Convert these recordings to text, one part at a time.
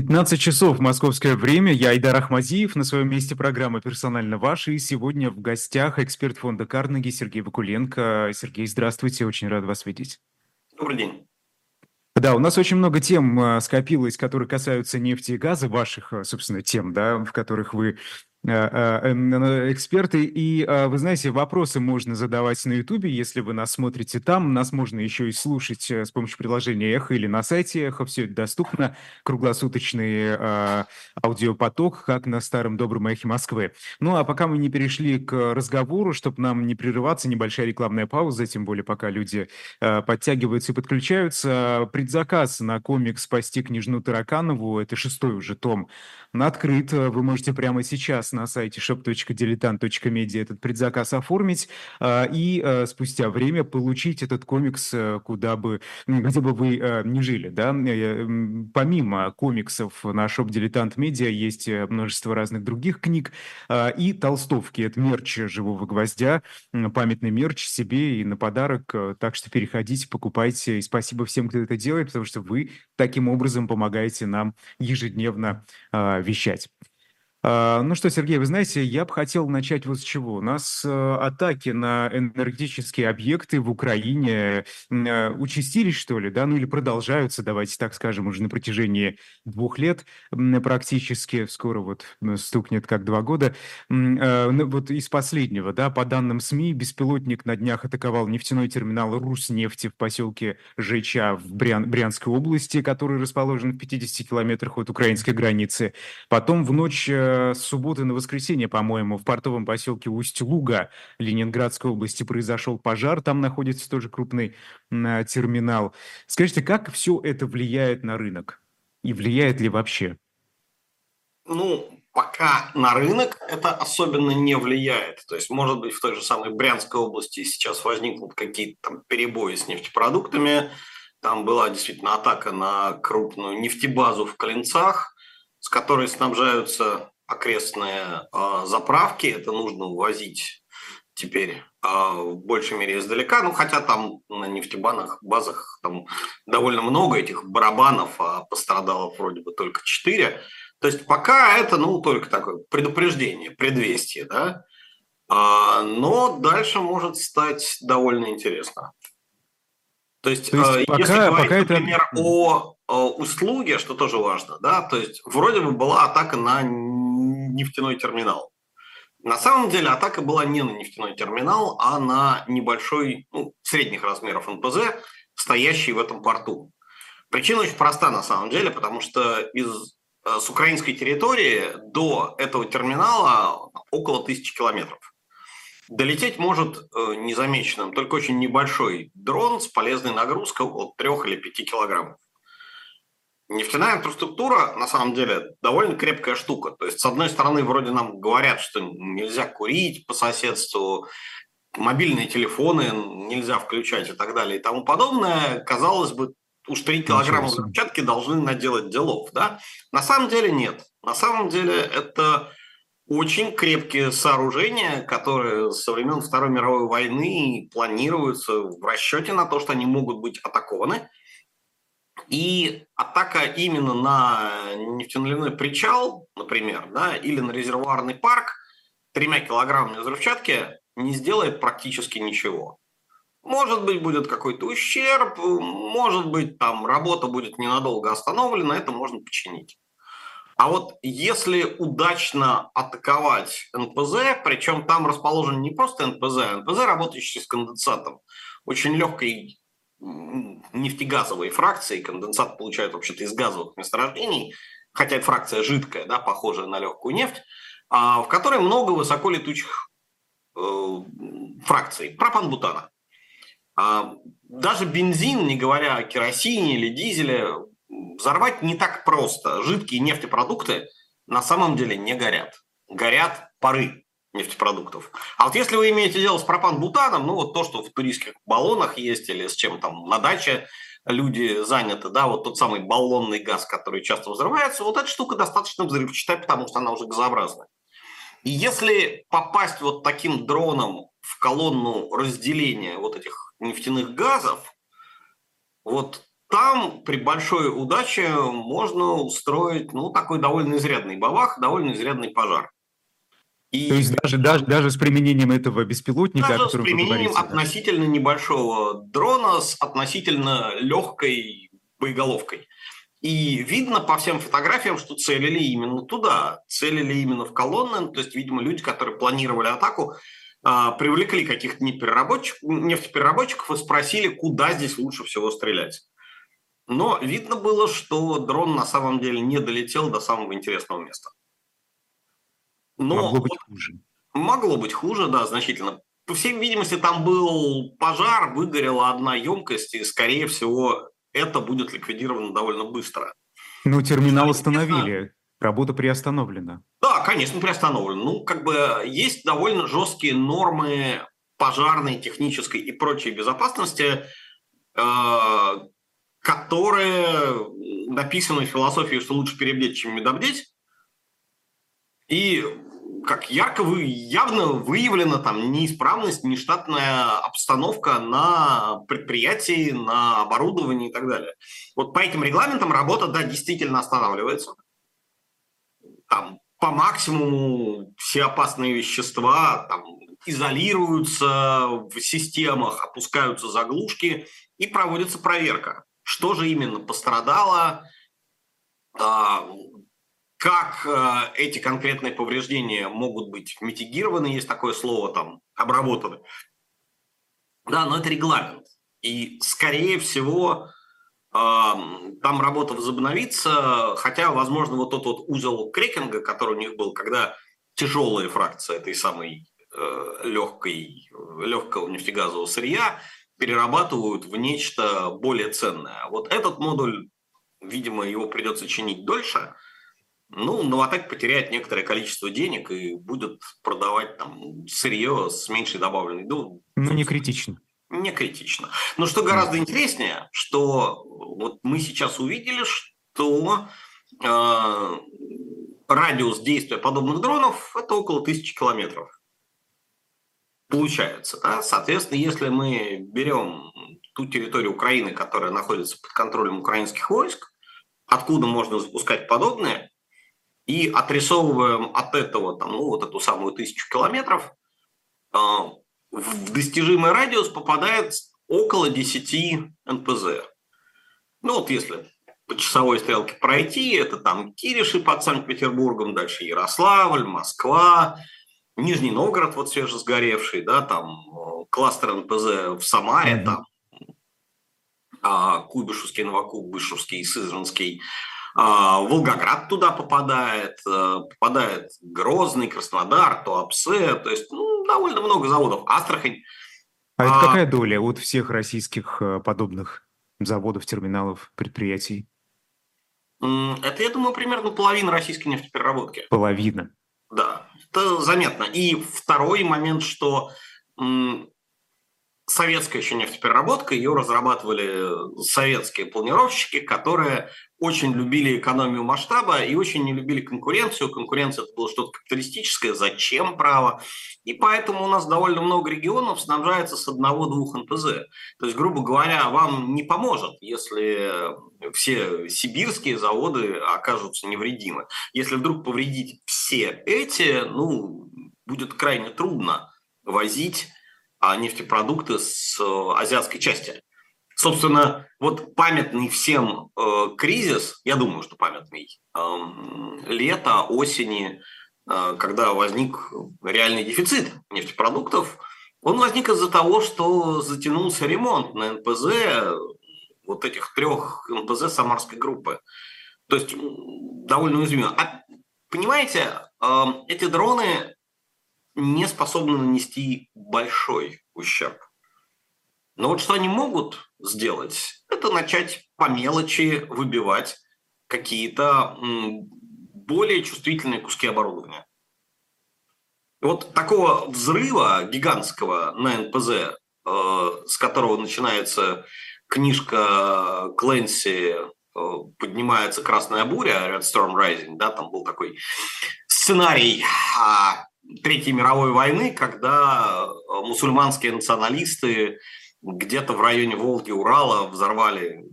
15 часов московское время. Я Айдар Ахмадиев на своем месте программы «Персонально ваш». И сегодня в гостях эксперт фонда Карнеги Сергей Вакуленко. Сергей, здравствуйте, очень рад вас видеть. Добрый день. Да, у нас очень много тем э, скопилось, которые касаются нефти и газа, ваших, э, собственно, тем, да, в которых вы эксперты. И э, вы знаете, вопросы можно задавать на YouTube, если вы нас смотрите там. Нас можно еще и слушать с помощью приложения Эхо или на сайте Эхо. Все это доступно. Круглосуточный аудиопоток, как на старом добром Эхе Москвы. Ну, а пока мы не перешли к разговору, чтобы нам не прерываться, небольшая рекламная пауза, тем более пока люди подтягиваются и подключаются. Предзаказ на комикс «Спасти княжну Тараканову» — это шестой уже том, открыт. Вы можете прямо сейчас на сайте shop.diletant.media этот предзаказ оформить а, и а, спустя время получить этот комикс, э, куда бы, где бы вы э, не жили. Да? Э, помимо комиксов на Shop Diletant Media есть множество разных других книг а, и толстовки. Это мерч «Живого гвоздя», памятный мерч себе и на подарок. Так что переходите, покупайте. И спасибо всем, кто это делает, потому что вы таким образом помогаете нам ежедневно вещать. А, ну что, Сергей, вы знаете, я бы хотел начать вот с чего. У нас э, атаки на энергетические объекты в Украине э, участились, что ли, да, ну или продолжаются, давайте так скажем, уже на протяжении двух лет практически, скоро вот стукнет как два года. Э, ну вот из последнего, да, по данным СМИ, беспилотник на днях атаковал нефтяной терминал «Руснефти» в поселке Жеча в Брян Брянской области, который расположен в 50 километрах от украинской границы. Потом в ночь с субботы на воскресенье, по-моему, в портовом поселке Усть-Луга Ленинградской области произошел пожар. Там находится тоже крупный терминал. Скажите, как все это влияет на рынок? И влияет ли вообще? Ну, пока на рынок это особенно не влияет. То есть, может быть, в той же самой Брянской области сейчас возникнут какие-то там перебои с нефтепродуктами. Там была действительно атака на крупную нефтебазу в Клинцах, с которой снабжаются окрестные э, заправки, это нужно увозить теперь э, в большей мере издалека, ну хотя там на нефтебанах, базах там довольно много этих барабанов, а пострадало вроде бы только 4. То есть пока это, ну, только такое предупреждение, предвестие, да, а, но дальше может стать довольно интересно. То есть, то есть пока, если говорить, пока например, это... о, о услуге, что тоже важно, да, то есть вроде бы была атака на нефтяной терминал. На самом деле атака была не на нефтяной терминал, а на небольшой, ну, средних размеров НПЗ, стоящий в этом порту. Причина очень проста на самом деле, потому что из, э, с украинской территории до этого терминала около тысячи километров. Долететь может э, незамеченным только очень небольшой дрон с полезной нагрузкой около 3 или 5 килограммов. Нефтяная инфраструктура, на самом деле, довольно крепкая штука. То есть, с одной стороны, вроде нам говорят, что нельзя курить по соседству, мобильные телефоны нельзя включать и так далее и тому подобное. Казалось бы, уж 3 килограмма взрывчатки должны наделать делов. Да? На самом деле нет. На самом деле это очень крепкие сооружения, которые со времен Второй мировой войны планируются в расчете на то, что они могут быть атакованы – и атака именно на нефтяной причал, например, да, или на резервуарный парк тремя килограммами взрывчатки не сделает практически ничего. Может быть, будет какой-то ущерб, может быть, там работа будет ненадолго остановлена, это можно починить. А вот если удачно атаковать НПЗ, причем там расположен не просто НПЗ, а НПЗ, работающий с конденсатом, очень легкой нефтегазовые фракции, конденсат получают вообще-то из газовых месторождений, хотя это фракция жидкая, да, похожая на легкую нефть, а, в которой много высоколетучих э, фракций пропан-бутана. А, даже бензин, не говоря о керосине или дизеле, взорвать не так просто. Жидкие нефтепродукты на самом деле не горят. Горят пары нефтепродуктов. А вот если вы имеете дело с пропан-бутаном, ну вот то, что в туристских баллонах есть или с чем там на даче люди заняты, да, вот тот самый баллонный газ, который часто взрывается, вот эта штука достаточно взрывчатая, потому что она уже газообразная. И если попасть вот таким дроном в колонну разделения вот этих нефтяных газов, вот там при большой удаче можно устроить, ну, такой довольно изрядный бабах, довольно изрядный пожар. И То есть даже, даже, даже с применением этого беспилотника, даже с применением относительно небольшого дрона с относительно легкой боеголовкой. И видно по всем фотографиям, что целили именно туда, целили именно в колонны. То есть, видимо, люди, которые планировали атаку, а, привлекли каких-то нефтепереработчиков и спросили, куда здесь лучше всего стрелять. Но видно было, что дрон на самом деле не долетел до самого интересного места. Но могло быть хуже. Могло быть хуже, да, значительно. По всей видимости, там был пожар, выгорела одна емкость, и, скорее всего, это будет ликвидировано довольно быстро. Ну, терминал остановили, работа приостановлена. Да, конечно, приостановлена. Ну, как бы есть довольно жесткие нормы пожарной, технической и прочей безопасности, э, которые написаны в философии, что лучше перебдеть, чем медобдеть. И как ярко вы, явно выявлена там неисправность, нештатная обстановка на предприятии, на оборудовании и так далее. Вот по этим регламентам работа, да, действительно останавливается. Там по максимуму все опасные вещества там, изолируются в системах, опускаются заглушки и проводится проверка. Что же именно пострадало, а, как э, эти конкретные повреждения могут быть митигированы, есть такое слово там, обработаны. Да, но это регламент. И, скорее всего, там работа возобновится, хотя, возможно, вот тот вот узел крекинга, который у них был, когда тяжелая фракция этой самой э, легкой, легкого нефтегазового сырья перерабатывают в нечто более ценное. Вот этот модуль, видимо, его придется чинить дольше – ну, Новотек потеряет некоторое количество денег и будет продавать там сырье с меньшей добавленной. Ну, ну не критично. Не критично. Но что гораздо интереснее, что вот мы сейчас увидели, что э, радиус действия подобных дронов это около тысячи километров. Получается, да? Соответственно, если мы берем ту территорию Украины, которая находится под контролем украинских войск, откуда можно запускать подобное, и отрисовываем от этого там, ну, вот эту самую тысячу километров, а, в достижимый радиус попадает около 10 НПЗ. Ну вот если по часовой стрелке пройти, это там Кириши под Санкт-Петербургом, дальше Ярославль, Москва, Нижний Новгород, вот свежесгоревший, да, там э, кластер НПЗ в Самаре, mm-hmm. там а, Куйбышевский, Новокуйбышевский, Сызранский, а, Волгоград туда попадает, э, попадает Грозный, Краснодар, Туапсе, то есть ну, довольно много заводов. Астрахань. А, а это какая доля от всех российских э, подобных заводов, терминалов, предприятий? Это, я думаю, примерно половина российской нефтепереработки. Половина? Да, это заметно. И второй момент, что советская еще нефтепереработка, ее разрабатывали советские планировщики, которые очень любили экономию масштаба и очень не любили конкуренцию. Конкуренция это было что-то капиталистическое, зачем право? И поэтому у нас довольно много регионов снабжается с одного-двух НПЗ. То есть, грубо говоря, вам не поможет, если все сибирские заводы окажутся невредимы. Если вдруг повредить все эти, ну, будет крайне трудно возить а нефтепродукты с э, азиатской части. Собственно, вот памятный всем э, кризис, я думаю, что памятный, э, лето, осени, э, когда возник реальный дефицит нефтепродуктов, он возник из-за того, что затянулся ремонт на НПЗ вот этих трех НПЗ Самарской группы. То есть довольно уязвимо. А, понимаете, э, эти дроны не способны нанести большой ущерб. Но вот что они могут сделать, это начать по мелочи выбивать какие-то более чувствительные куски оборудования. Вот такого взрыва гигантского на НПЗ, э, с которого начинается книжка Кленси э, «Поднимается красная буря», Red Storm Rising, да, там был такой сценарий а, Третьей мировой войны, когда э, мусульманские националисты где-то в районе Волги, Урала взорвали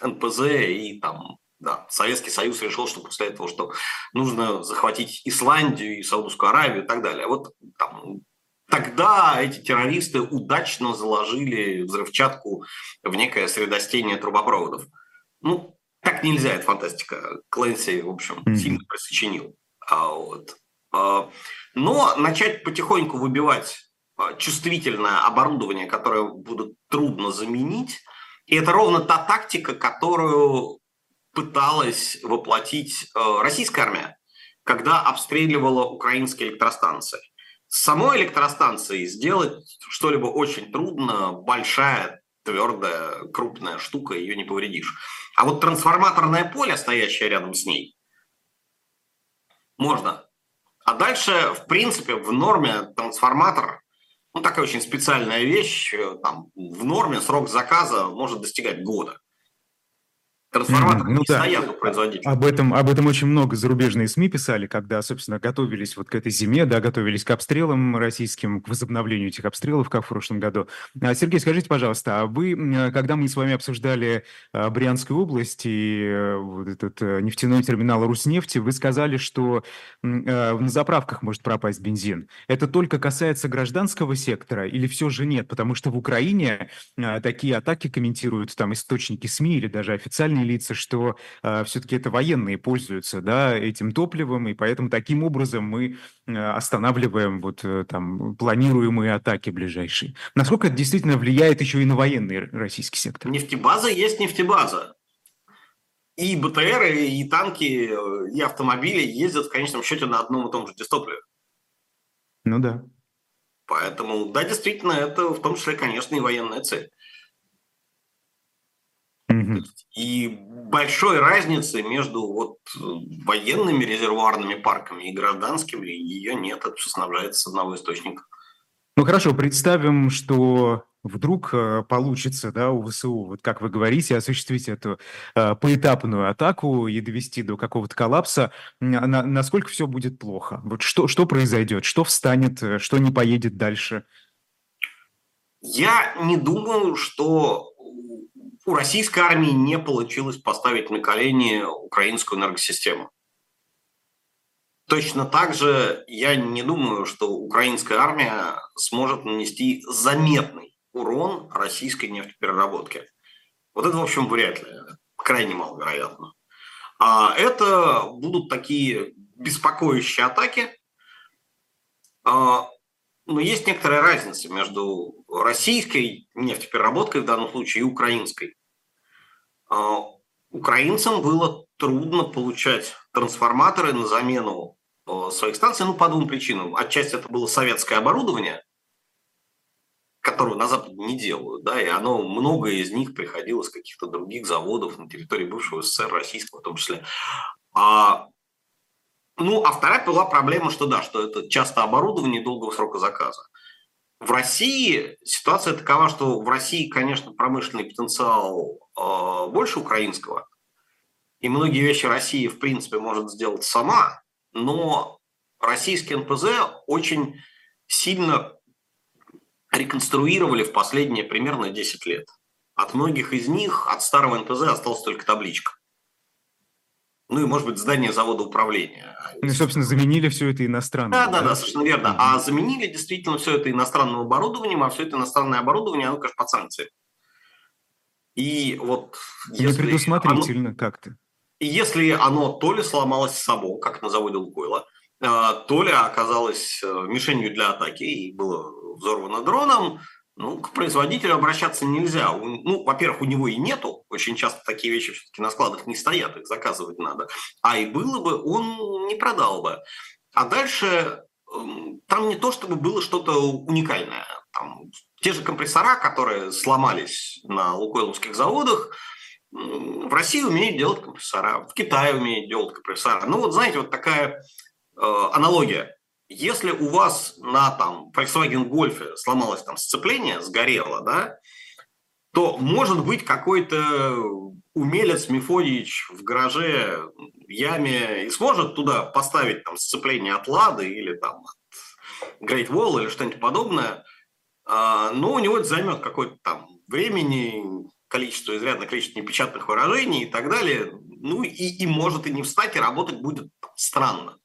НПЗ и там да, Советский Союз решил, что после этого, что нужно захватить Исландию и Саудовскую Аравию и так далее. Вот там, тогда эти террористы удачно заложили взрывчатку в некое средостение трубопроводов. Ну, так нельзя, это фантастика. Клэнси, в общем, mm-hmm. сильно просочинил. А, вот. А, но начать потихоньку выбивать а, чувствительное оборудование, которое будет трудно заменить, и это ровно та тактика, которую пыталась воплотить э, российская армия, когда обстреливала украинские электростанции. С самой электростанцией сделать что-либо очень трудно, большая, твердая, крупная штука, ее не повредишь. А вот трансформаторное поле, стоящее рядом с ней, можно. А дальше, в принципе, в норме трансформатор, ну, такая очень специальная вещь, э, там, в норме срок заказа может достигать года. Трансформаторы ну, не да. стоят у производителя. Об этом, об этом очень много зарубежные СМИ писали, когда, собственно, готовились вот к этой зиме, да, готовились к обстрелам российским, к возобновлению этих обстрелов, как в прошлом году. А, Сергей, скажите, пожалуйста, а вы, когда мы с вами обсуждали а, Брянскую область и э, вот этот э, нефтяной терминал Руснефти, вы сказали, что э, на заправках может пропасть бензин. Это только касается гражданского сектора или все же нет? Потому что в Украине такие атаки комментируют там источники СМИ или даже официальные лица, что э, а, все-таки это военные пользуются да, этим топливом, и поэтому таким образом мы э, останавливаем вот э, там планируемые атаки ближайшие. Насколько это действительно влияет еще и на военный российский сектор? Нефтебаза есть нефтебаза. И БТР, и танки, и автомобили ездят в конечном счете на одном и том же дистопливе. Ну да. Поэтому, да, действительно, это в том числе, конечно, и военная цель. Угу. И большой разницы между вот военными резервуарными парками и гражданскими ее нет. Это все снабжается с одного источника. Ну хорошо, представим, что вдруг э, получится да, у ВСУ, вот как вы говорите, осуществить эту э, поэтапную атаку и довести до какого-то коллапса, на, насколько все будет плохо? Вот что, что произойдет? Что встанет? Э, что не поедет дальше? Я не думаю, что у российской армии не получилось поставить на колени украинскую энергосистему. Точно так же я не думаю, что украинская армия сможет нанести заметный урон российской нефтепереработке. Вот это, в общем, вряд ли, крайне маловероятно. А это будут такие беспокоящие атаки. Но есть некоторая разница между российской нефтепереработкой в данном случае и украинской. А, украинцам было трудно получать трансформаторы на замену а, своих станций, ну, по двум причинам. Отчасти это было советское оборудование, которое на Западе не делают, да, и оно, многое из них приходило с каких-то других заводов на территории бывшего СССР, российского в том числе. А, ну, а вторая была проблема, что да, что это часто оборудование долгого срока заказа. В России ситуация такова, что в России, конечно, промышленный потенциал э, больше украинского, и многие вещи Россия, в принципе, может сделать сама, но российский НПЗ очень сильно реконструировали в последние примерно 10 лет. От многих из них, от старого НПЗ осталась только табличка ну и, может быть, здание завода управления. Ну, и, собственно, заменили все это иностранным. Да, да, да, совершенно верно. А заменили действительно все это иностранным оборудованием, а все это иностранное оборудование, оно, конечно, под санкции. И вот если... Не предусмотрительно оно... как-то. И если оно то ли сломалось само, как на заводе Лукойла, а, то ли оказалось э, мишенью для атаки и было взорвано дроном, ну, к производителю обращаться нельзя. Ну, во-первых, у него и нету. Очень часто такие вещи все-таки на складах не стоят, их заказывать надо. А и было бы, он не продал бы. А дальше эм, там не то, чтобы было что-то уникальное. Там, те же компрессора, которые сломались на лукойловских заводах, в России умеют делать компрессора, в Китае умеют делать компрессора. Ну вот знаете, вот такая э, аналогия. Если у вас на там Volkswagen Golf сломалось там сцепление, сгорело, да, то может быть какой-то умелец Мефодич в гараже, в яме и сможет туда поставить там сцепление от Лады или там от Great Wall или что-нибудь подобное, а, но у него это займет какое-то там времени, количество, изрядное количество непечатных выражений и так далее, ну и, и может и не встать, и работать будет странно.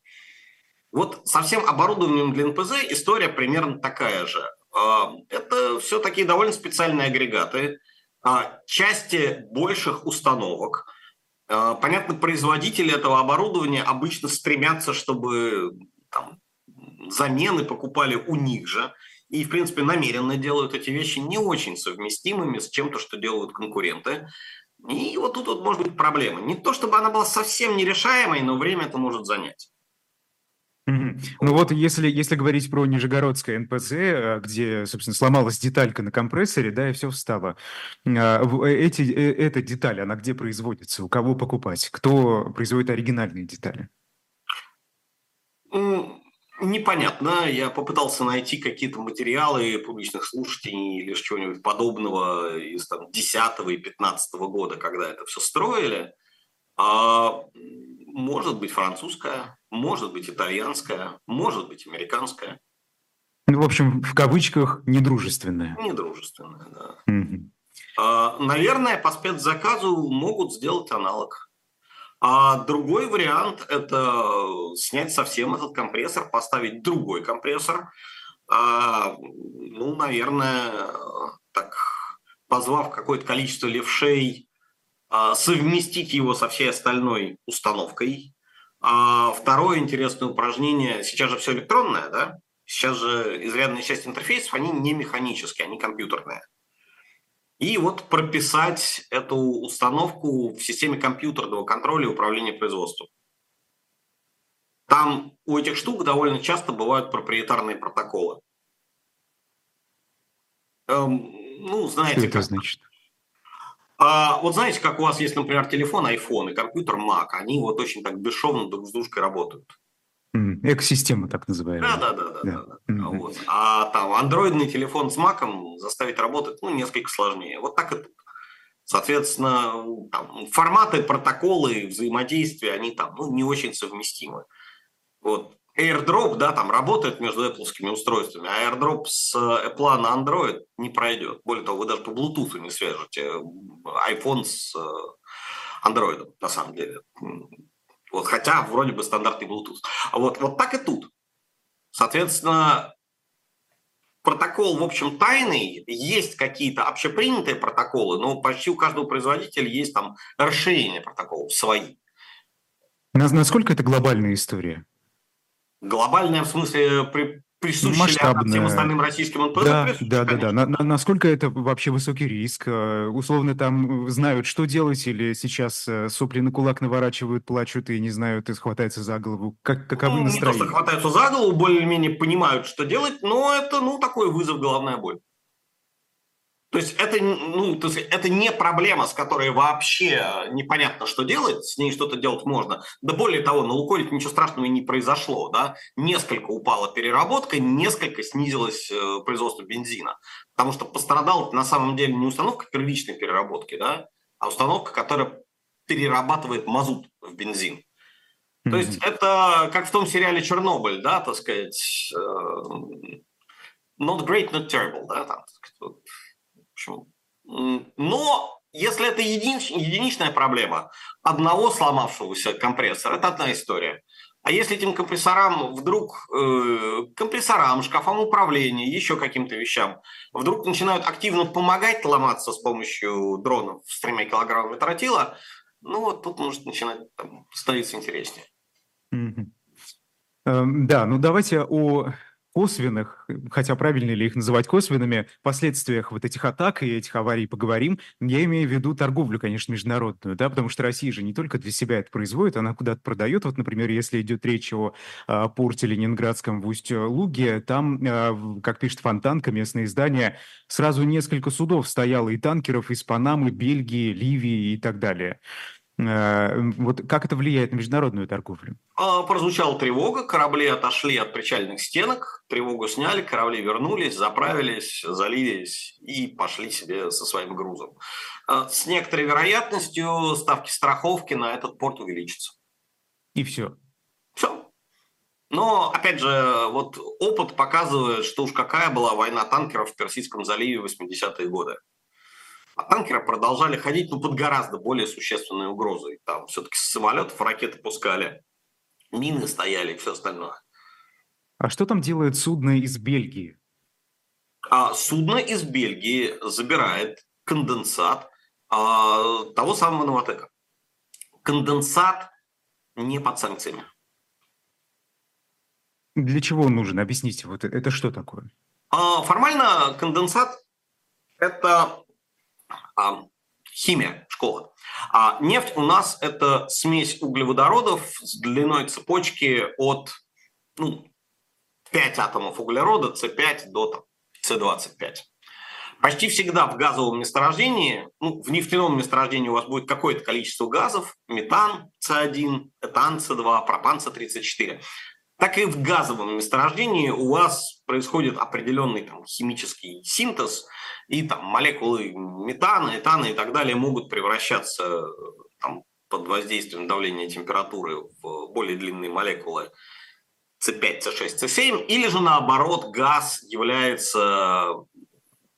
Вот со всем оборудованием для НПЗ история примерно такая же. А, это все такие довольно специальные агрегаты, а, части больших установок. А, понятно, производители этого оборудования обычно стремятся, чтобы там, замены покупали у них же. И, в принципе, намеренно делают эти вещи не очень совместимыми с чем-то, что делают конкуренты. И вот тут вот может быть проблема. Не то, чтобы она была совсем нерешаемой, но время это может занять. Ну вот если, если говорить про Нижегородское НПЗ, э, где, собственно, сломалась деталька на компрессоре, да, и все встало. А, э, эти, э, эта деталь, она где производится? У кого покупать? Кто производит оригинальные детали? Непонятно. Я попытался найти какие-то материалы публичных слушателей или чего-нибудь подобного из там, 10 и 15 года, когда это все строили. А, может быть французская, может быть итальянская, может быть американская. Ну, в общем, в кавычках недружественная. Недружественная, да. Угу. Наверное, по спецзаказу могут сделать аналог. А другой вариант – это снять совсем этот компрессор, поставить другой компрессор. А, ну, наверное, так, позвав какое-то количество левшей, совместить его со всей остальной установкой. А второе интересное упражнение, сейчас же все электронное, да? Сейчас же изрядная часть интерфейсов, они не механические, они компьютерные. И вот прописать эту установку в системе компьютерного контроля и управления производством. Там у этих штук довольно часто бывают проприетарные протоколы. Эм, ну, знаете, Что это как... значит? А, вот знаете, как у вас есть, например, телефон iPhone и компьютер Mac, они вот очень так бесшовно друг с дружкой работают. Экосистема, так называемая. Да, да, да, да. да. да. Mm-hmm. Вот. А там андроидный телефон с маком заставить работать, ну, несколько сложнее. Вот так и тут. Соответственно, там, форматы, протоколы, взаимодействия, они там ну, не очень совместимы. Вот. AirDrop, да, там работает между Apple устройствами, а AirDrop с Apple на Android не пройдет. Более того, вы даже по Bluetooth не свяжете iPhone с э, Android, на самом деле. Вот, хотя вроде бы стандартный Bluetooth. Вот, вот так и тут. Соответственно, протокол, в общем, тайный, есть какие-то общепринятые протоколы, но почти у каждого производителя есть там расширение протоколов свои. Насколько это глобальная история? Глобальная в смысле при, присущая всем остальным российским НПЗ? Да, да, да, да. На, на, насколько это вообще высокий риск? Э, условно там знают, что делать, или сейчас э, сопли на кулак наворачивают, плачут и не знают, и хватаются за голову? Как, каковы ну, настроения? Не то, что хватаются за голову, более-менее понимают, что делать, но это, ну, такой вызов, головная боль. То есть это, ну, то есть это не проблема, с которой вообще непонятно, что делать, с ней что-то делать можно. Да более того, на Лукойле ничего страшного и не произошло. Да? Несколько упала переработка, несколько снизилось э, производство бензина. Потому что пострадал на самом деле не установка первичной переработки, да, а установка, которая перерабатывает мазут в бензин. Mm-hmm. То есть это как в том сериале «Чернобыль», да, так сказать, э, not great, not terrible, да, там, общем, но если это единич, единичная проблема одного сломавшегося компрессора, это одна история. А если этим компрессорам вдруг, э, компрессорам, шкафам управления, еще каким-то вещам, вдруг начинают активно помогать ломаться с помощью дронов с тремя килограммами тротила, ну вот тут может начинать там, становиться интереснее. Mm-hmm. Да, ну давайте о косвенных, хотя правильно ли их называть косвенными, последствиях вот этих атак и этих аварий поговорим. Я имею в виду торговлю, конечно, международную, да, потому что Россия же не только для себя это производит, она куда-то продает. Вот, например, если идет речь о а, порте Ленинградском в Усть-Луге, там, а, как пишет Фонтанка, местное издание, сразу несколько судов стояло и танкеров из Панамы, Бельгии, Ливии и так далее. Э, вот как это влияет на международную торговлю? А, прозвучала тревога, корабли отошли от причальных стенок, тревогу сняли, корабли вернулись, заправились, залились и пошли себе со своим грузом. А, с некоторой вероятностью ставки страховки на этот порт увеличатся. И все. Все. Но, опять же, вот опыт показывает, что уж какая была война танкеров в Персидском заливе в 80-е годы. А танкеры продолжали ходить ну, под гораздо более существенной угрозой. Там все-таки с самолетов ракеты пускали, мины стояли и все остальное. А что там делает судно из Бельгии? А судно из Бельгии забирает конденсат а, того самого Новотека. Конденсат не под санкциями. Для чего он нужен? Объясните, вот это что такое? А, формально конденсат – это химия, школа. А нефть у нас – это смесь углеводородов с длиной цепочки от ну, 5 атомов углерода, С5 до там, С25. Почти всегда в газовом месторождении, ну, в нефтяном месторождении у вас будет какое-то количество газов, метан С1, этан С2, пропан С34 так и в газовом месторождении у вас происходит определенный там, химический синтез, и там молекулы метана, этана и так далее могут превращаться там, под воздействием давления и температуры в более длинные молекулы С5, С6, С7, или же наоборот газ является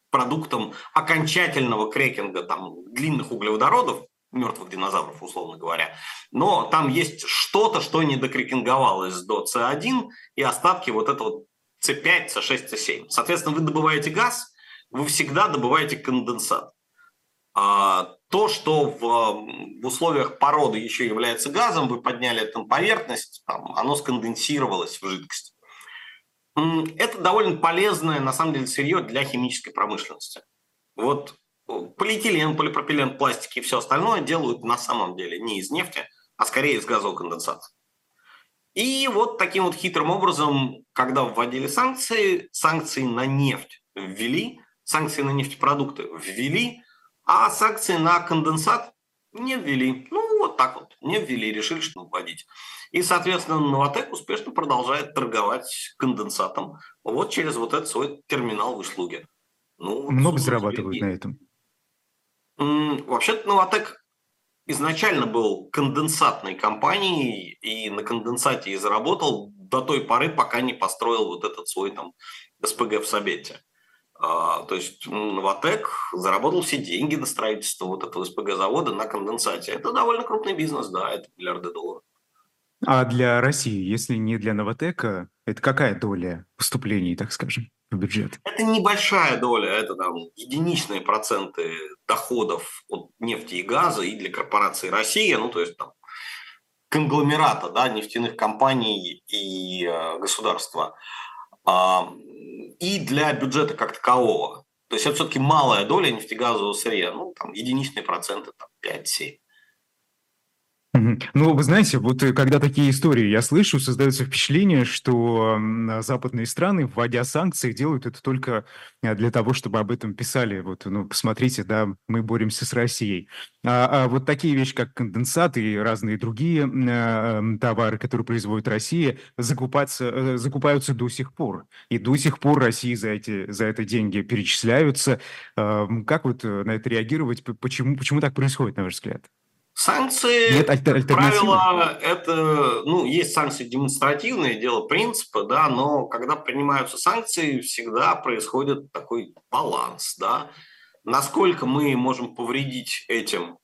продуктом окончательного крекинга там, длинных углеводородов, мертвых динозавров, условно говоря. Но там есть что-то, что не докрекинговалось до С1 и остатки вот этого С5, С6, С7. Соответственно, вы добываете газ, вы всегда добываете конденсат. А то, что в, в условиях породы еще является газом, вы подняли это на поверхность, там, оно сконденсировалось в жидкость. Это довольно полезное, на самом деле, сырье для химической промышленности. Вот полиэтилен, полипропилен, пластики и все остальное делают на самом деле не из нефти, а скорее из газового конденсата. И вот таким вот хитрым образом, когда вводили санкции, санкции на нефть ввели, санкции на нефтепродукты ввели, а санкции на конденсат не ввели. Ну, вот так вот, не ввели, решили, что вводить. И, соответственно, Новотек успешно продолжает торговать конденсатом вот через вот этот свой терминал в услуге. Ну, Много зарабатывают на этом? Вообще-то Новотек изначально был конденсатной компанией и на конденсате и заработал до той поры, пока не построил вот этот свой там СПГ в Сабете. А, то есть Новотек заработал все деньги на строительство вот этого СПГ-завода на конденсате. Это довольно крупный бизнес, да, это миллиарды долларов. А для России, если не для Новотека, это какая доля поступлений, так скажем? в бюджет? Это небольшая доля, это там единичные проценты доходов от нефти и газа и для корпорации Россия, ну то есть там конгломерата да, нефтяных компаний и э, государства, а, и для бюджета как такового. То есть это все-таки малая доля нефтегазового сырья, ну там единичные проценты, там 5-7. Ну, вы знаете, вот э, когда такие истории я слышу, создается впечатление, что западные страны, вводя санкции, делают это только э, для того, чтобы об этом писали. Вот, ну, посмотрите, да, мы боремся с Россией. А, а вот такие вещи, как конденсат и разные другие э, товары, которые производит Россия, закупаться, э, закупаются до сих пор. И до сих пор России за, эти, за это деньги перечисляются. Э, как вот на это реагировать? Почему, почему так происходит, на ваш взгляд? Санкции, Нет как правило, это, ну, есть санкции демонстративные, дело принципа, да, но когда принимаются санкции, всегда происходит такой баланс, да. Насколько мы можем повредить этим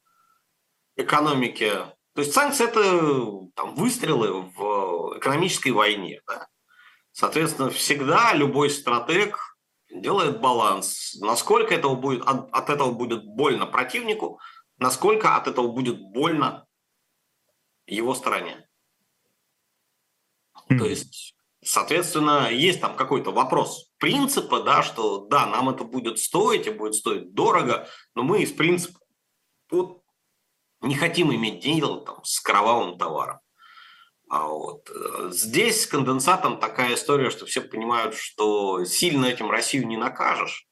экономике. То есть санкции – это там, выстрелы в экономической войне, да. Соответственно, всегда любой стратег делает баланс. Насколько этого будет, от, от этого будет больно противнику – насколько от этого будет больно его стороне. Mm. То есть, соответственно, есть там какой-то вопрос принципа, да, что да, нам это будет стоить, и будет стоить дорого, но мы из принципа вот, не хотим иметь дело там, с кровавым товаром. А вот. Э, здесь с конденсатом такая история, что все понимают, что сильно этим Россию не накажешь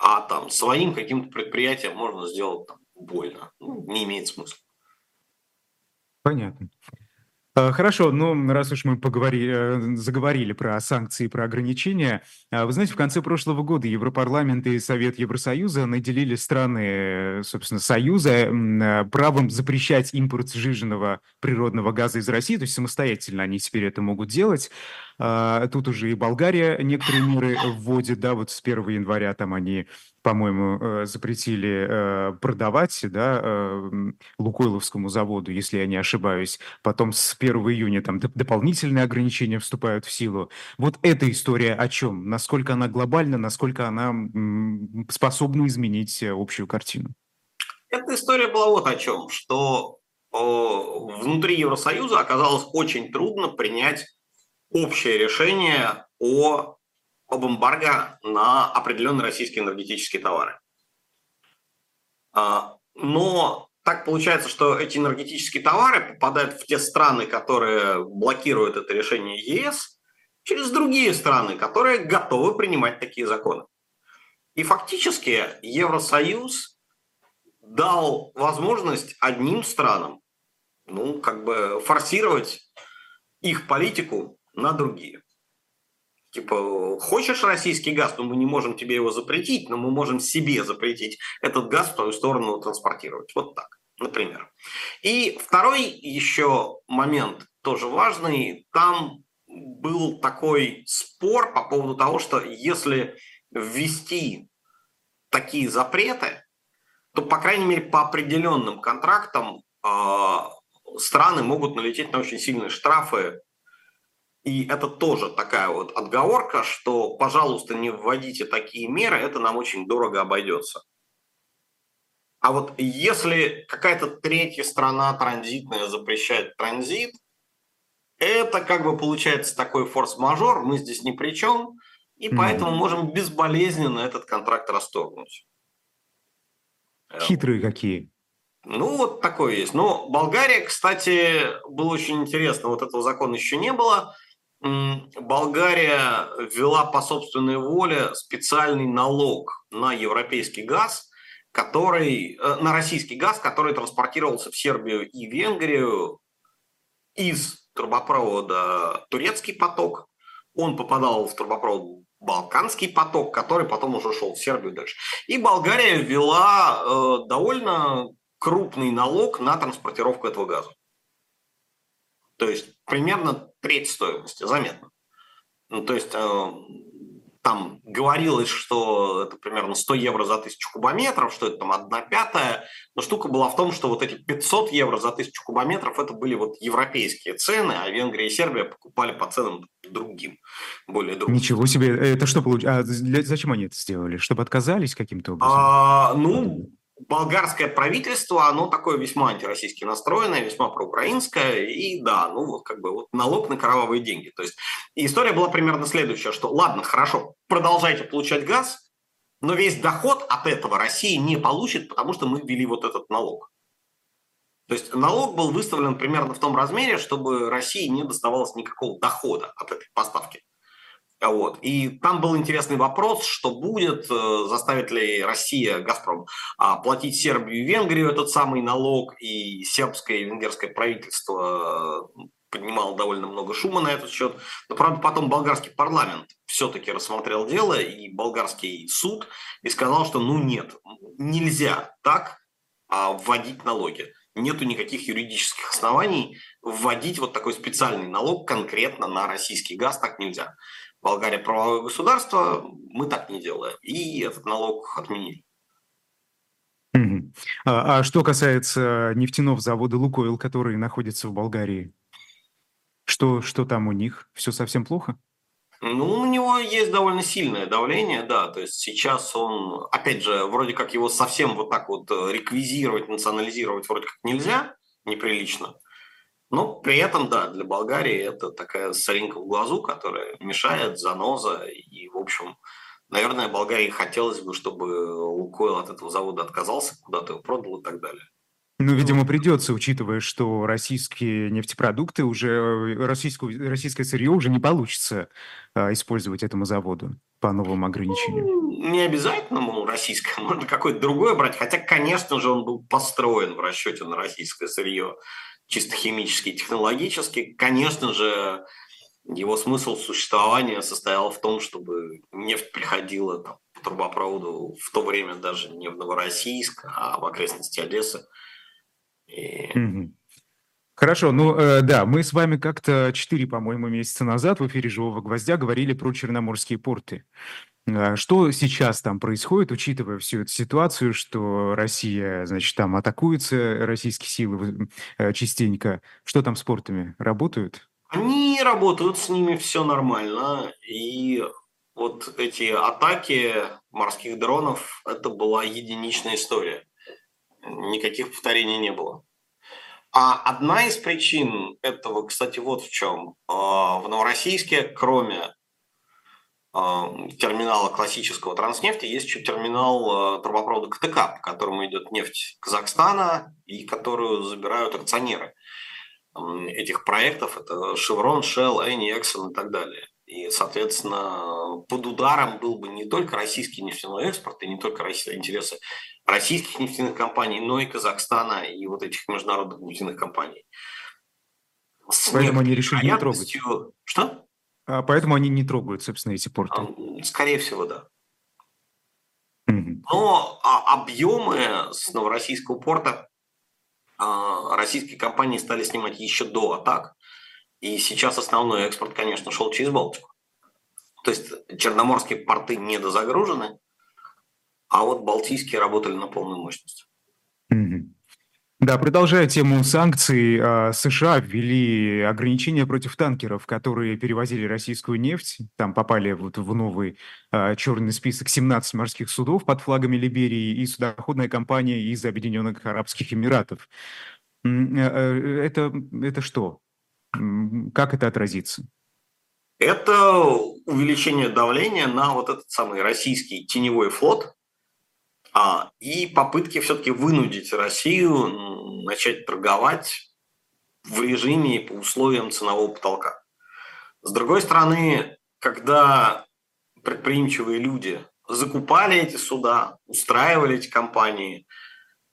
а там своим каким-то предприятием можно сделать там, больно. Ну, не имеет смысла. Понятно. А, хорошо, ну, раз уж мы поговорили, э, заговорили про санкции, про ограничения, а, вы знаете, в конце прошлого года Европарламент и Совет Евросоюза наделили страны, собственно, Союза э, правом запрещать импорт сжиженного природного газа из России, то есть самостоятельно они теперь это могут делать. А, тут уже и Болгария некоторые меры вводит, да, вот с 1 января там они по-моему, э, запретили э, продавать да, э, Лукойловскому заводу, если я не ошибаюсь. Потом с 1 июня там дополнительные ограничения вступают в силу. Вот эта история о чем? Насколько она глобальна, насколько она способна изменить общую картину? Эта история была вот о чем, что внутри Евросоюза оказалось очень трудно принять общее решение о об эмбарго на определенные российские энергетические товары. А, но так получается, что эти энергетические товары попадают в те страны, которые блокируют это решение ЕС, через другие страны, которые готовы принимать такие законы. И фактически Евросоюз дал возможность одним странам ну, как бы форсировать их политику на другие. Типа, хочешь российский газ, но мы не можем тебе его запретить, но мы можем себе запретить этот газ в твою сторону транспортировать. Вот так, например. И второй еще момент тоже важный. Там был такой спор по поводу того, что если ввести такие запреты, то, по крайней мере, по определенным контрактам э, страны могут налететь на очень сильные штрафы и это тоже такая вот отговорка, что, пожалуйста, не вводите такие меры, это нам очень дорого обойдется. А вот если какая-то третья страна транзитная запрещает транзит, это как бы получается такой форс-мажор, мы здесь ни при чем, и поэтому можем безболезненно этот контракт расторгнуть. Хитрые какие. Ну, вот такое есть. Но Болгария, кстати, было очень интересно. Вот этого закона еще не было. Болгария ввела по собственной воле специальный налог на европейский газ, который, э, на российский газ, который транспортировался в Сербию и Венгрию из трубопровода «Турецкий поток». Он попадал в трубопровод Балканский поток, который потом уже шел в Сербию дальше. И Болгария ввела э, довольно крупный налог на транспортировку этого газа. То есть примерно треть стоимости, заметно. Ну, то есть э, там говорилось, что это примерно 100 евро за тысячу кубометров, что это там одна пятая, но штука была в том, что вот эти 500 евро за тысячу кубометров это были вот европейские цены, а Венгрия и Сербия покупали по ценам другим, более другим. Ничего себе, это что получилось? А зачем они это сделали? Чтобы отказались каким-то образом? А, ну, болгарское правительство, оно такое весьма антироссийски настроенное, весьма проукраинское, и да, ну вот как бы вот налог на кровавые деньги. То есть история была примерно следующая, что ладно, хорошо, продолжайте получать газ, но весь доход от этого Россия не получит, потому что мы ввели вот этот налог. То есть налог был выставлен примерно в том размере, чтобы России не доставалось никакого дохода от этой поставки. Вот. И там был интересный вопрос, что будет, э, заставит ли Россия, Газпром, а, платить Сербию и Венгрию этот самый налог, и сербское и венгерское правительство э, поднимало довольно много шума на этот счет. Но, правда, потом болгарский парламент все-таки рассмотрел дело, и болгарский суд, и сказал, что ну нет, нельзя так а, вводить налоги. Нету никаких юридических оснований вводить вот такой специальный налог конкретно на российский газ, так нельзя. Болгария правовое государство, мы так не делаем. И этот налог отменили. А, а что касается нефтяного завода «Лукойл», который находится в Болгарии, что, что там у них? Все совсем плохо? Ну, у него есть довольно сильное давление, да. То есть сейчас он, опять же, вроде как его совсем вот так вот реквизировать, национализировать вроде как нельзя, неприлично. Но при этом, да, для Болгарии это такая соринка в глазу, которая мешает, заноза. И, в общем, наверное, Болгарии хотелось бы, чтобы Лукойл от этого завода отказался, куда-то его продал и так далее. Ну, видимо, придется, учитывая, что российские нефтепродукты уже, российскую, российское сырье уже не получится а, использовать этому заводу по новым ограничениям. Ну, не обязательно, российское, можно какое-то другое брать. Хотя, конечно же, он был построен в расчете на российское сырье чисто химически, технологически. Конечно же, его смысл существования состоял в том, чтобы нефть приходила там, по трубопроводу в то время даже не в Новороссийск, а в окрестности Одессы. И... Хорошо, ну э, да, мы с вами как-то 4, по-моему, месяца назад в эфире «Живого гвоздя» говорили про черноморские порты. А что сейчас там происходит, учитывая всю эту ситуацию, что Россия, значит, там атакуются российские силы э, частенько? Что там с портами? Работают? Они работают, с ними все нормально. И вот эти атаки морских дронов, это была единичная история. Никаких повторений не было. А одна из причин этого, кстати, вот в чем. А, в Новороссийске, кроме терминала классического транснефти, есть еще терминал а, трубопровода КТК, по которому идет нефть Казахстана и которую забирают акционеры этих проектов. Это Chevron, Shell, Eni, Exxon и так далее. И, соответственно, под ударом был бы не только российский нефтяной экспорт и не только интересы российских нефтяных компаний, но и Казахстана и вот этих международных нефтяных компаний. Поэтому они решили не трогать. Что? А поэтому они не трогают, собственно, эти порты. Скорее всего, да. Но а, объемы с новороссийского порта а, российские компании стали снимать еще до атак. И сейчас основной экспорт, конечно, шел через Балтику. То есть черноморские порты недозагружены, а вот балтийские работали на полную мощность. Да, продолжая тему санкций, а, США ввели ограничения против танкеров, которые перевозили российскую нефть. Там попали вот в новый а, черный список 17 морских судов под флагами Либерии и судоходная компания из Объединенных Арабских Эмиратов. Э, э, это, это что? Как это отразится? Это увеличение давления на вот этот самый российский теневой флот а, и попытки все-таки вынудить Россию начать торговать в режиме по условиям ценового потолка. С другой стороны, когда предприимчивые люди закупали эти суда, устраивали эти компании –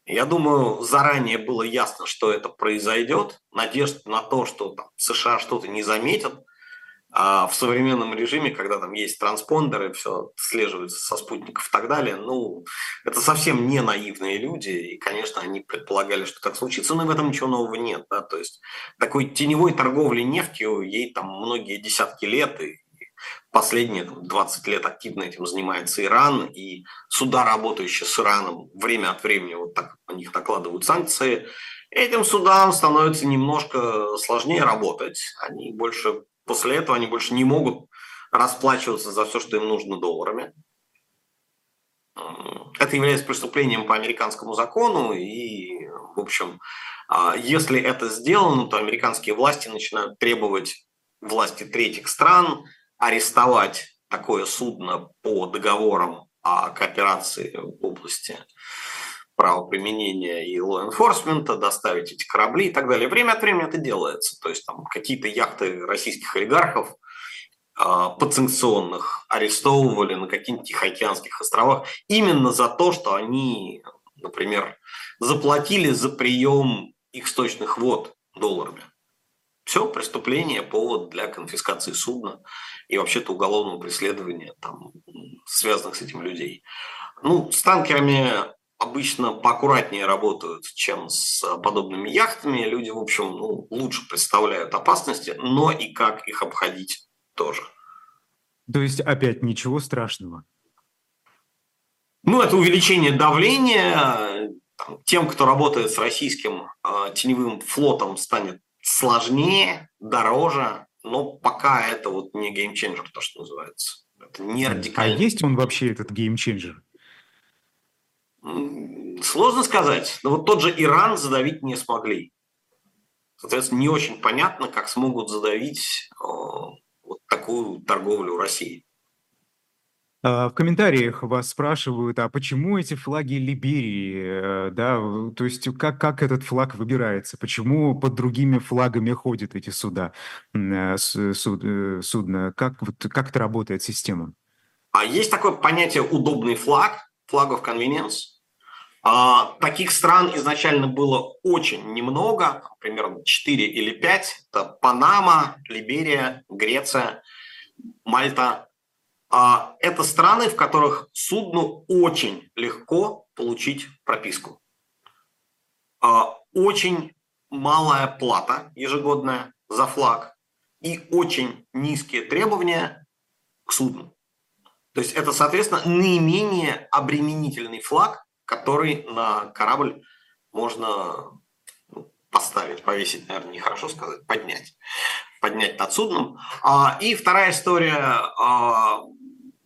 я думаю, заранее было ясно, что это произойдет. Надежда на то, что там, США что-то не заметят. А в современном режиме, когда там есть транспондеры, все слеживается со спутников и так далее, ну, это совсем не наивные люди, и, конечно, они предполагали, что так случится, но в этом ничего нового нет, да, то есть такой теневой торговли нефтью, ей там многие десятки лет, и Последние 20 лет активно этим занимается Иран, и суда, работающие с Ираном, время от времени вот так на них накладывают санкции. Этим судам становится немножко сложнее работать. Они больше, после этого они больше не могут расплачиваться за все, что им нужно долларами. Это является преступлением по американскому закону, и, в общем, а, если это сделано, то американские власти начинают требовать власти третьих стран арестовать такое судно по договорам о кооперации в области правоприменения и law enforcement, доставить эти корабли и так далее. Время от времени это делается. То есть там какие-то яхты российских олигархов э, подсанкционных арестовывали на каких-нибудь Тихоокеанских островах именно за то, что они, например, заплатили за прием их сточных вод долларами. Все, преступление, повод для конфискации судна и вообще-то уголовного преследования, там, связанных с этим людей. Ну, с танкерами обычно поаккуратнее работают, чем с подобными яхтами. Люди, в общем, ну, лучше представляют опасности, но и как их обходить тоже. То есть опять ничего страшного? Ну, это увеличение давления. Тем, кто работает с российским э, теневым флотом, станет сложнее, дороже, но пока это вот не геймченджер, то, что называется. Это не радикально. А есть он вообще, этот геймченджер? Сложно сказать. Но вот тот же Иран задавить не смогли. Соответственно, не очень понятно, как смогут задавить э, вот такую торговлю России. А, в комментариях вас спрашивают, а почему эти флаги Либерии, э, да, то есть как, как этот флаг выбирается, почему под другими флагами ходят эти суда, э, суд, судна, как, вот, как это работает система? А есть такое понятие удобный флаг, flag of convenience. А, таких стран изначально было очень немного, примерно 4 или 5. Это Панама, Либерия, Греция, Мальта, а это страны, в которых судну очень легко получить прописку. А, очень малая плата ежегодная за флаг и очень низкие требования к судну. То есть это, соответственно, наименее обременительный флаг, который на корабль можно ну, поставить, повесить, наверное, нехорошо сказать, поднять. Поднять над судном. А, и вторая история, а,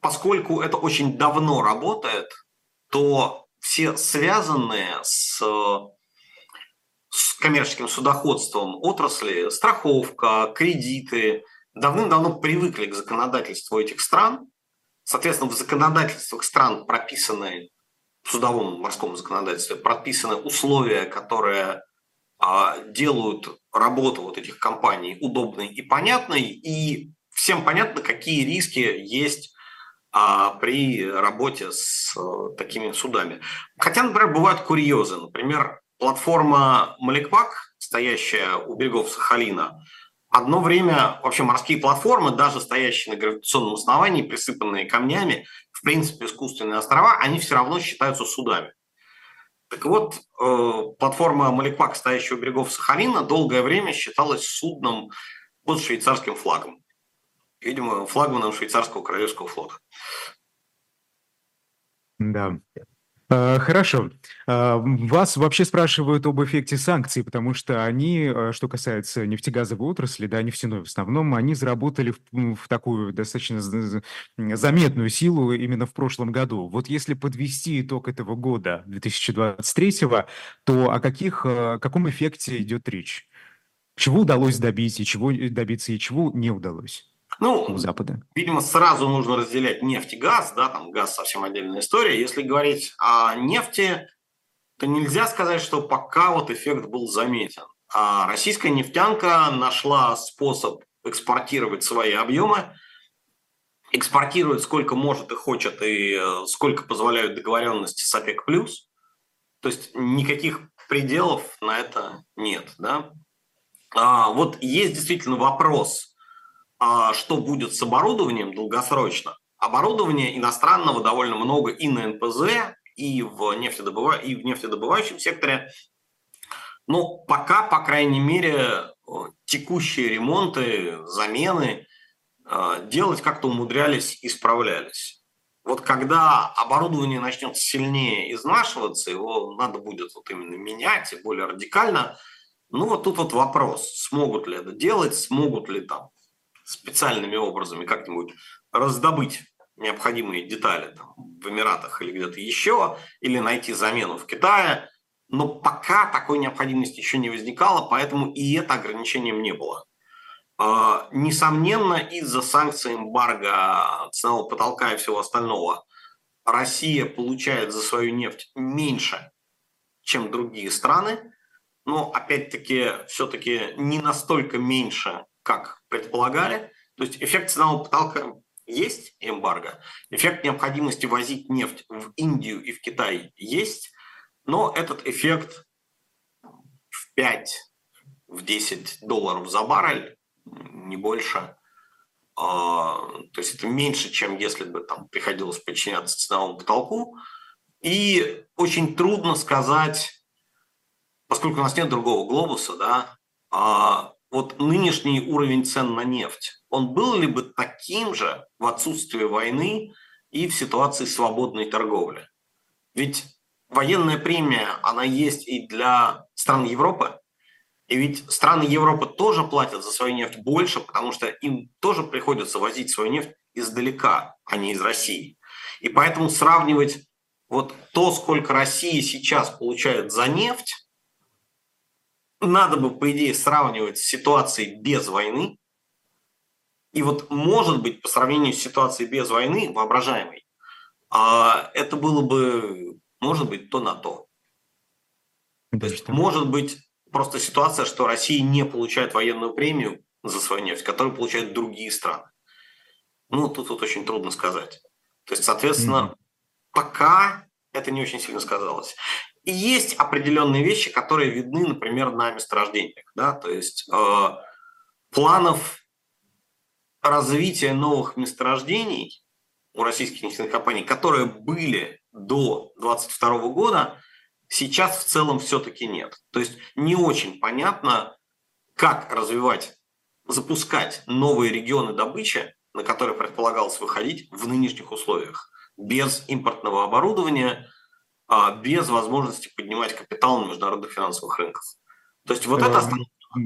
поскольку это очень давно работает, то все связанные с, с коммерческим судоходством отрасли, страховка, кредиты, давным-давно привыкли к законодательству этих стран. Соответственно, в законодательствах стран прописаны, судовом морском законодательстве прописаны условия, которые а, делают работу вот этих компаний удобной и понятной, и всем понятно, какие риски есть а, при работе с а, такими судами. Хотя, например, бывают курьезы. Например, платформа Маликпак, стоящая у берегов Сахалина, Одно время вообще морские платформы, даже стоящие на гравитационном основании, присыпанные камнями, в принципе, искусственные острова, они все равно считаются судами. Так вот, э, платформа Маликвак, стоящая у берегов Сахалина, долгое время считалась судном под швейцарским флагом. Видимо, флагманом швейцарского королевского флота. Да. Э, хорошо. Э, вас вообще спрашивают об эффекте санкций, потому что они, э, что касается нефтегазовой отрасли, да, нефтяной в основном, они заработали в, в такую достаточно заметную силу именно в прошлом году. Вот если подвести итог этого года, 2023, то о каких, о каком эффекте идет речь? Чего удалось добиться и чего добиться, и чего не удалось? Ну, Запада. Видимо, сразу нужно разделять нефть и газ, да, там газ совсем отдельная история. Если говорить о нефти, то нельзя сказать, что пока вот эффект был заметен. А российская нефтянка нашла способ экспортировать свои объемы, экспортирует сколько может и хочет, и э, сколько позволяют договоренности с ОПЕК+. То есть никаких пределов на это нет. Да? А вот есть действительно вопрос – что будет с оборудованием долгосрочно. Оборудования иностранного довольно много и на НПЗ, и в, нефтедобыва... и в нефтедобывающем секторе. Но пока, по крайней мере, текущие ремонты, замены э, делать как-то умудрялись и справлялись. Вот когда оборудование начнет сильнее изнашиваться, его надо будет вот именно менять и более радикально, ну вот тут вот вопрос, смогут ли это делать, смогут ли там специальными образами как-нибудь раздобыть необходимые детали там, в Эмиратах или где-то еще, или найти замену в Китае. Но пока такой необходимости еще не возникало, поэтому и это ограничением не было. А, несомненно, из-за санкций, эмбарго, ценового потолка и всего остального, Россия получает за свою нефть меньше, чем другие страны, но опять-таки все-таки не настолько меньше, как предполагали. То есть эффект ценового потолка есть эмбарго, эффект необходимости возить нефть в Индию и в Китай есть, но этот эффект в 5, в 10 долларов за баррель, не больше. А, то есть это меньше, чем если бы там приходилось подчиняться ценовому потолку. И очень трудно сказать, поскольку у нас нет другого глобуса, да, а, вот нынешний уровень цен на нефть, он был ли бы таким же в отсутствие войны и в ситуации свободной торговли? Ведь военная премия, она есть и для стран Европы, и ведь страны Европы тоже платят за свою нефть больше, потому что им тоже приходится возить свою нефть издалека, а не из России. И поэтому сравнивать вот то, сколько Россия сейчас получает за нефть, надо бы, по идее, сравнивать с ситуацией без войны. И вот, может быть, по сравнению с ситуацией без войны, воображаемой, а, это было бы, может быть, то на то. То есть, может быть, просто ситуация, что Россия не получает военную премию за свою нефть, которую получают другие страны. Ну, тут вот очень трудно сказать. То есть, соответственно, mm-hmm. пока это не очень сильно сказалось. И есть определенные вещи, которые видны, например, на месторождениях. Да? То есть э, планов развития новых месторождений у российских нефтяных компаний, которые были до 2022 года, сейчас в целом все-таки нет. То есть не очень понятно, как развивать, запускать новые регионы добычи на который предполагалось выходить в нынешних условиях, без импортного оборудования, а без возможности поднимать капитал на международных финансовых рынках. То есть вот это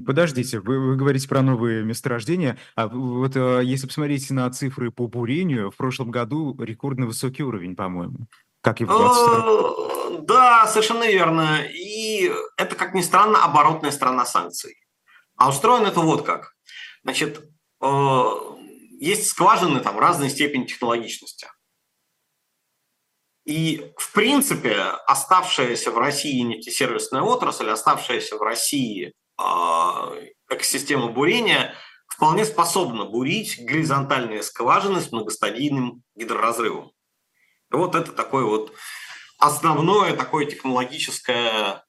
Подождите, вы, вы говорите про новые месторождения, а вот э, если посмотреть на цифры по бурению, в прошлом году рекордно высокий уровень, по-моему. Как и в 22 э, Да, совершенно верно. И это, как ни странно, оборотная сторона санкций. А устроено это вот как. Значит, э, есть скважины там разной степени технологичности. И, в принципе, оставшаяся в России нефтесервисная отрасль, оставшаяся в России а, экосистема бурения вполне способна бурить горизонтальные скважины с многостадийным гидроразрывом. И вот это такое вот основное такое технологическое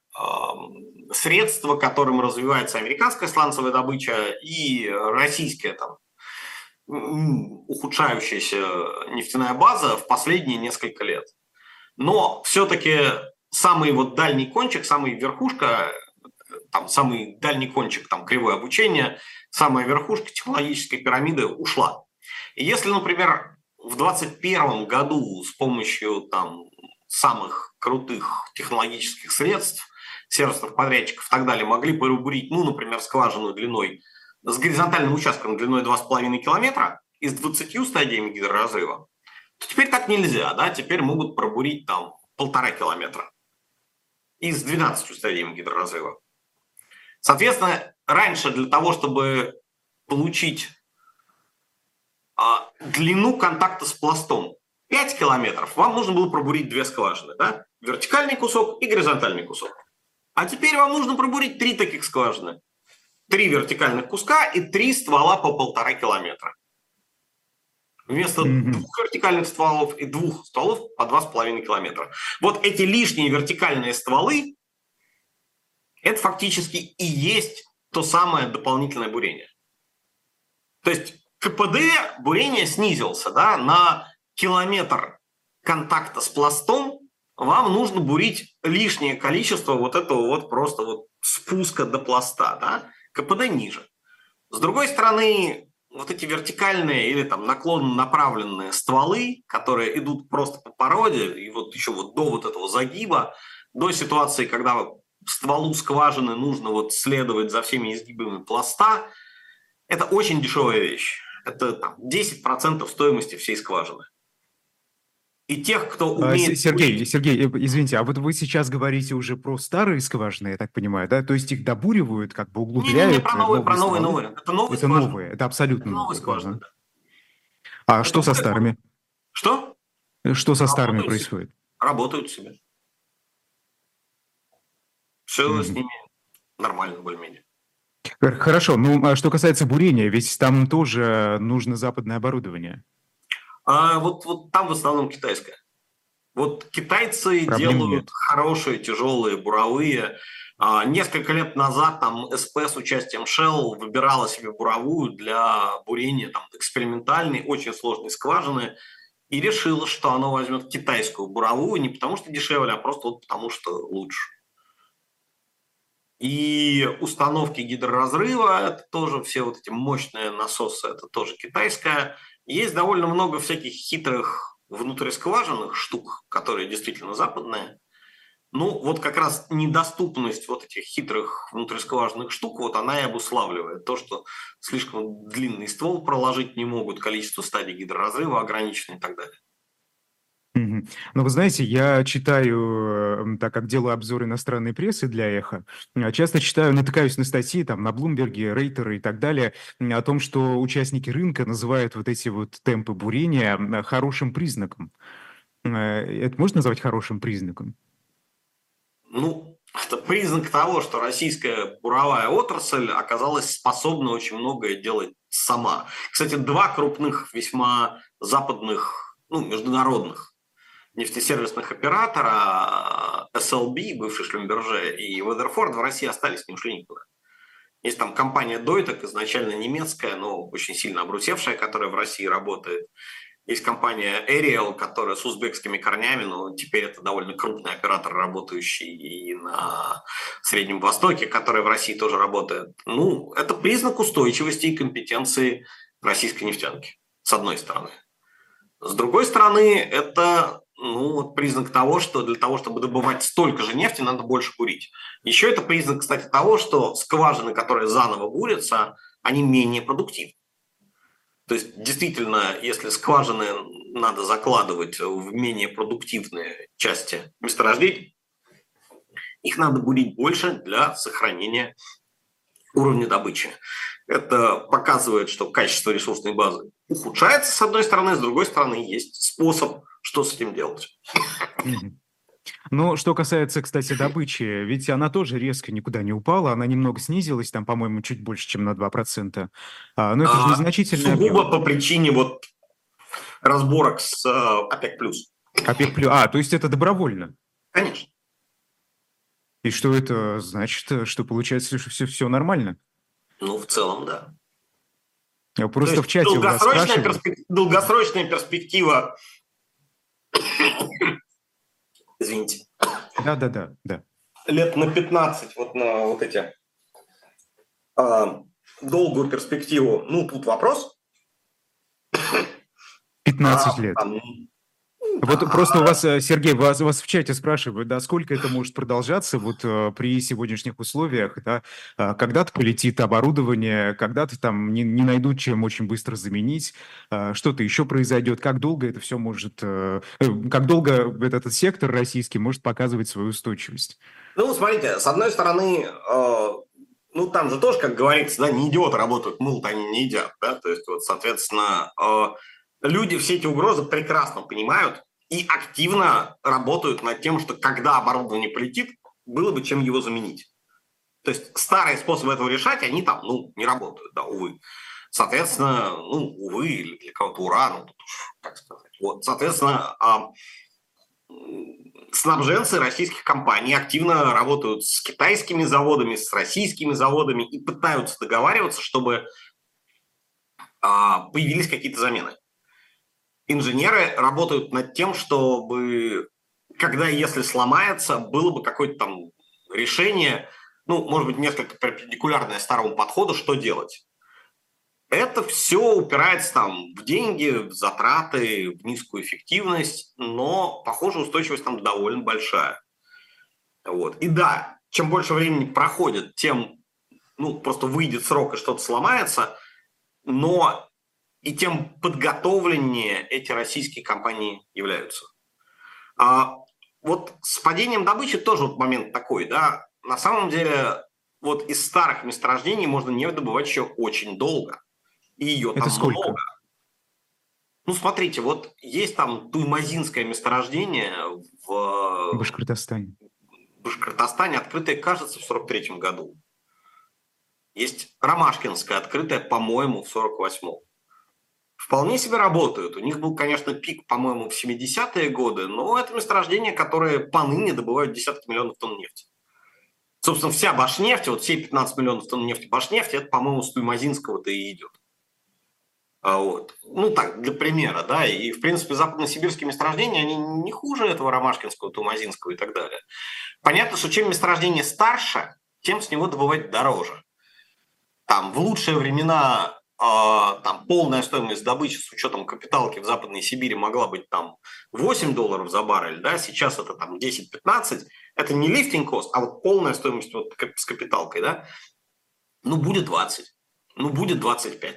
средство, которым развивается американская сланцевая добыча и российская там ухудшающаяся нефтяная база в последние несколько лет. Но все-таки самый вот дальний кончик, самый верхушка, там самый дальний кончик там кривое обучение, самая верхушка технологической пирамиды ушла. И если, например, в 2021 году с помощью там самых крутых технологических средств, сервисных подрядчиков и так далее могли порубурить, ну, например, скважину длиной с горизонтальным участком длиной 2,5 километра и с 20 стадиями гидроразрыва, теперь так нельзя, да, теперь могут пробурить там полтора километра и с 12 стадиями гидроразрыва. Соответственно, раньше для того, чтобы получить а, длину контакта с пластом 5 километров, вам нужно было пробурить две скважины, да? вертикальный кусок и горизонтальный кусок. А теперь вам нужно пробурить три таких скважины. Три вертикальных куска и три ствола по полтора километра. Вместо mm-hmm. двух вертикальных стволов и двух стволов по два с половиной километра. Вот эти лишние вертикальные стволы, это фактически и есть то самое дополнительное бурение. То есть КПД бурения снизился да, на километр контакта с пластом, вам нужно бурить лишнее количество вот этого вот просто вот спуска до пласта, да, КПД ниже. С другой стороны, вот эти вертикальные или там наклонно направленные стволы, которые идут просто по породе, и вот еще вот до вот этого загиба, до ситуации, когда стволу скважины нужно вот следовать за всеми изгибами пласта, это очень дешевая вещь. Это там, 10% стоимости всей скважины. И тех, кто а, умеет... Сергей, Сергей, э, извините, а вот вы сейчас говорите уже про старые скважины, я так понимаю, да? То есть их добуривают, как бы углубляют? Не, не, не про новые, про новые, новые. Это новые Это скважины. новые, это абсолютно это новые скважины. А это что со старыми? Что? Что со Работают старыми себе. происходит? Работают себе. Все mm-hmm. с ними нормально более-менее. Хорошо, ну а что касается бурения, ведь там тоже нужно западное оборудование. А вот, вот там в основном китайская. Вот китайцы Проблем делают нет. хорошие, тяжелые, буровые. А, несколько лет назад там СП с участием Shell выбирала себе буровую для бурения там, экспериментальной, очень сложной скважины и решила, что она возьмет китайскую буровую не потому что дешевле, а просто вот потому что лучше. И установки гидроразрыва, это тоже все вот эти мощные насосы, это тоже китайская. Есть довольно много всяких хитрых внутрискважинных штук, которые действительно западные. Ну, вот как раз недоступность вот этих хитрых внутрискважинных штук, вот она и обуславливает то, что слишком длинный ствол проложить не могут, количество стадий гидроразрыва ограничено и так далее. Ну, вы знаете, я читаю, э, так как делаю обзор иностранной прессы для «Эхо», а, часто читаю, натыкаюсь на статьи там на Блумберге, Рейтеры и так далее о том, что участники рынка называют вот эти вот темпы бурения хорошим признаком. Э, это можно назвать хорошим признаком? Ну, это признак того, что российская буровая отрасль оказалась способна очень многое делать сама. Кстати, два крупных, весьма западных, ну, международных нефтесервисных оператора SLB, бывший Шлюмберже, и Weatherford в России остались, не ушли никуда. Есть там компания Deutag, изначально немецкая, но очень сильно обрусевшая, которая в России работает. Есть компания Ariel, которая с узбекскими корнями, но теперь это довольно крупный оператор, работающий и на Среднем Востоке, который в России тоже работает. Ну, это признак устойчивости и компетенции российской нефтянки. с одной стороны. С другой стороны, это ну, вот признак того, что для того, чтобы добывать столько же нефти, надо больше курить. Еще это признак, кстати, того, что скважины, которые заново бурятся, они менее продуктивны. То есть, действительно, если скважины надо закладывать в менее продуктивные части месторождений, их надо бурить больше для сохранения уровня добычи. Это показывает, что качество ресурсной базы ухудшается, с одной стороны, с другой стороны, есть способ, что с этим делать. Ну, что касается, кстати, добычи, ведь она тоже резко никуда не упала, она немного снизилась, там, по-моему, чуть больше, чем на 2%. А, но это а, же незначительно. Сугубо объем. по причине вот разборок с э, ОПЕК+. ОПЕК+. А, то есть это добровольно? Конечно. И что это значит? Что получается, что все, все нормально? Ну, в целом, да. Я просто в чате долгосрочная, перспек... долгосрочная перспектива Извините. Да, да, да, да. Лет на 15 вот на вот эти э, долгую перспективу. Ну, тут вопрос. 15 а, лет. Там, вот просто у вас, э, Сергей, вас, вас в чате спрашивают, да, сколько это может продолжаться вот э, при сегодняшних условиях, да, а, когда-то полетит оборудование, когда-то там не, не найдут чем очень быстро заменить, а, что-то еще произойдет, как долго это все может, э, как долго этот сектор российский может показывать свою устойчивость? Ну, смотрите, с одной стороны, ну, там же тоже, как говорится, да, не идиоты работают, мыл они не едят, да, то есть вот, соответственно, люди все эти угрозы прекрасно понимают и активно работают над тем, что когда оборудование полетит, было бы чем его заменить. То есть старые способы этого решать, они там, ну, не работают, да, увы. Соответственно, ну, увы, или для кого-то ура, ну, тут как сказать. Вот, соответственно, а, снабженцы российских компаний активно работают с китайскими заводами, с российскими заводами и пытаются договариваться, чтобы а, появились какие-то замены инженеры работают над тем, чтобы, когда если сломается, было бы какое-то там решение, ну, может быть, несколько перпендикулярное старому подходу, что делать. Это все упирается там в деньги, в затраты, в низкую эффективность, но, похоже, устойчивость там довольно большая. Вот. И да, чем больше времени проходит, тем ну, просто выйдет срок и что-то сломается, но и тем подготовленнее эти российские компании являются. А вот с падением добычи тоже вот момент такой, да, на самом деле вот из старых месторождений можно нефть добывать еще очень долго. И ее Это там сколько? много. Ну, смотрите, вот есть там Туймазинское месторождение в... Башкортостане. Башкортостане, открытое, кажется, в 43 году. Есть Ромашкинское, открытое, по-моему, в 48-м вполне себе работают. У них был, конечно, пик, по-моему, в 70-е годы, но это месторождение, которое поныне добывают десятки миллионов тонн нефти. Собственно, вся Башнефть, вот все 15 миллионов тонн нефти Башнефти, это, по-моему, с Туймазинского-то и идет. А вот. Ну так, для примера, да, и, в принципе, западносибирские месторождения, они не хуже этого ромашкинского, тумазинского и так далее. Понятно, что чем месторождение старше, тем с него добывать дороже. Там в лучшие времена там полная стоимость добычи с учетом капиталки в Западной Сибири могла быть там 8 долларов за баррель, да, сейчас это там 10-15, это не лифтинг кост, а вот полная стоимость вот с капиталкой, да, ну будет 20, ну будет 25.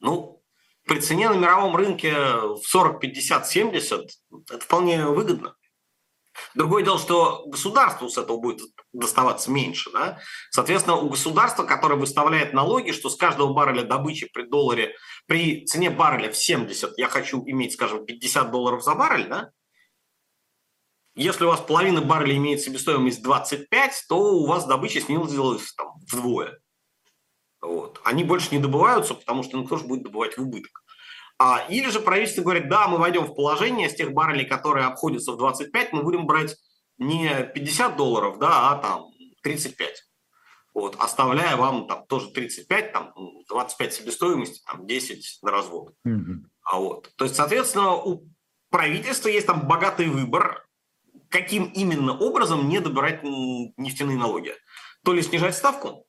Ну, при цене на мировом рынке в 40, 50, 70 это вполне выгодно. Другое дело, что государству с этого будет доставаться меньше. Да? Соответственно, у государства, которое выставляет налоги, что с каждого барреля добычи при долларе, при цене барреля в 70 я хочу иметь, скажем, 50 долларов за баррель, да? если у вас половина барреля имеет себестоимость 25, то у вас добыча снизилась там, вдвое. Вот. Они больше не добываются, потому что ну, кто же будет добывать в убыток. А, или же правительство говорит, да, мы войдем в положение с тех баррелей, которые обходятся в 25, мы будем брать не 50 долларов, да, а там 35. Вот, оставляя вам там тоже 35, там 25 себестоимости, там 10 на развод. Mm-hmm. А вот, то есть, соответственно, у правительства есть там богатый выбор, каким именно образом не добирать нефтяные налоги. То ли снижать ставку,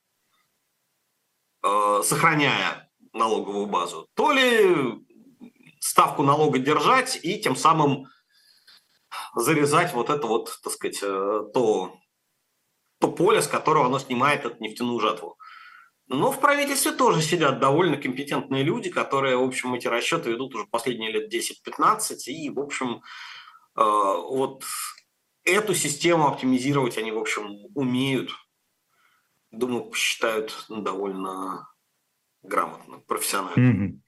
э, сохраняя налоговую базу, то ли ставку налога держать и тем самым зарезать вот это вот, так сказать, э, то, то поле, с которого оно снимает эту нефтяную жатву. Но в правительстве тоже сидят довольно компетентные люди, которые, в общем, эти расчеты ведут уже последние лет 10-15, и, в общем, э, вот эту систему оптимизировать они, в общем, умеют. Думаю, посчитают довольно грамотно, профессионально. Mm-hmm.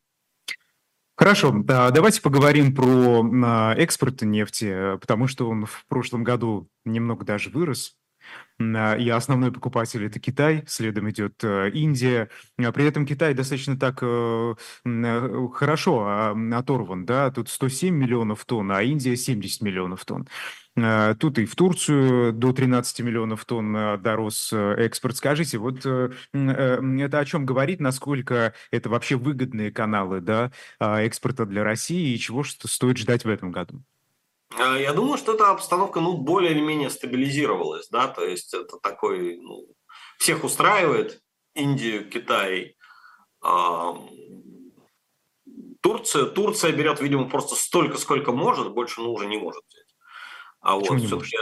Хорошо, давайте поговорим про а, экспорт нефти, потому что он в прошлом году немного даже вырос. А, и основной покупатель это Китай, следом идет э, Индия. А при этом Китай достаточно так э, э, хорошо оторван, да, тут 107 миллионов тонн, а Индия 70 миллионов тонн. Тут и в Турцию до 13 миллионов тонн дорос экспорт. Скажите, вот это о чем говорит, насколько это вообще выгодные каналы да, экспорта для России и чего что стоит ждать в этом году? Я думаю, что эта обстановка ну, более или менее стабилизировалась. Да? То есть это такой... Ну, всех устраивает Индию, Китай, э, Турция. Турция берет, видимо, просто столько, сколько может, больше ну, уже не может. А Почему вот не может?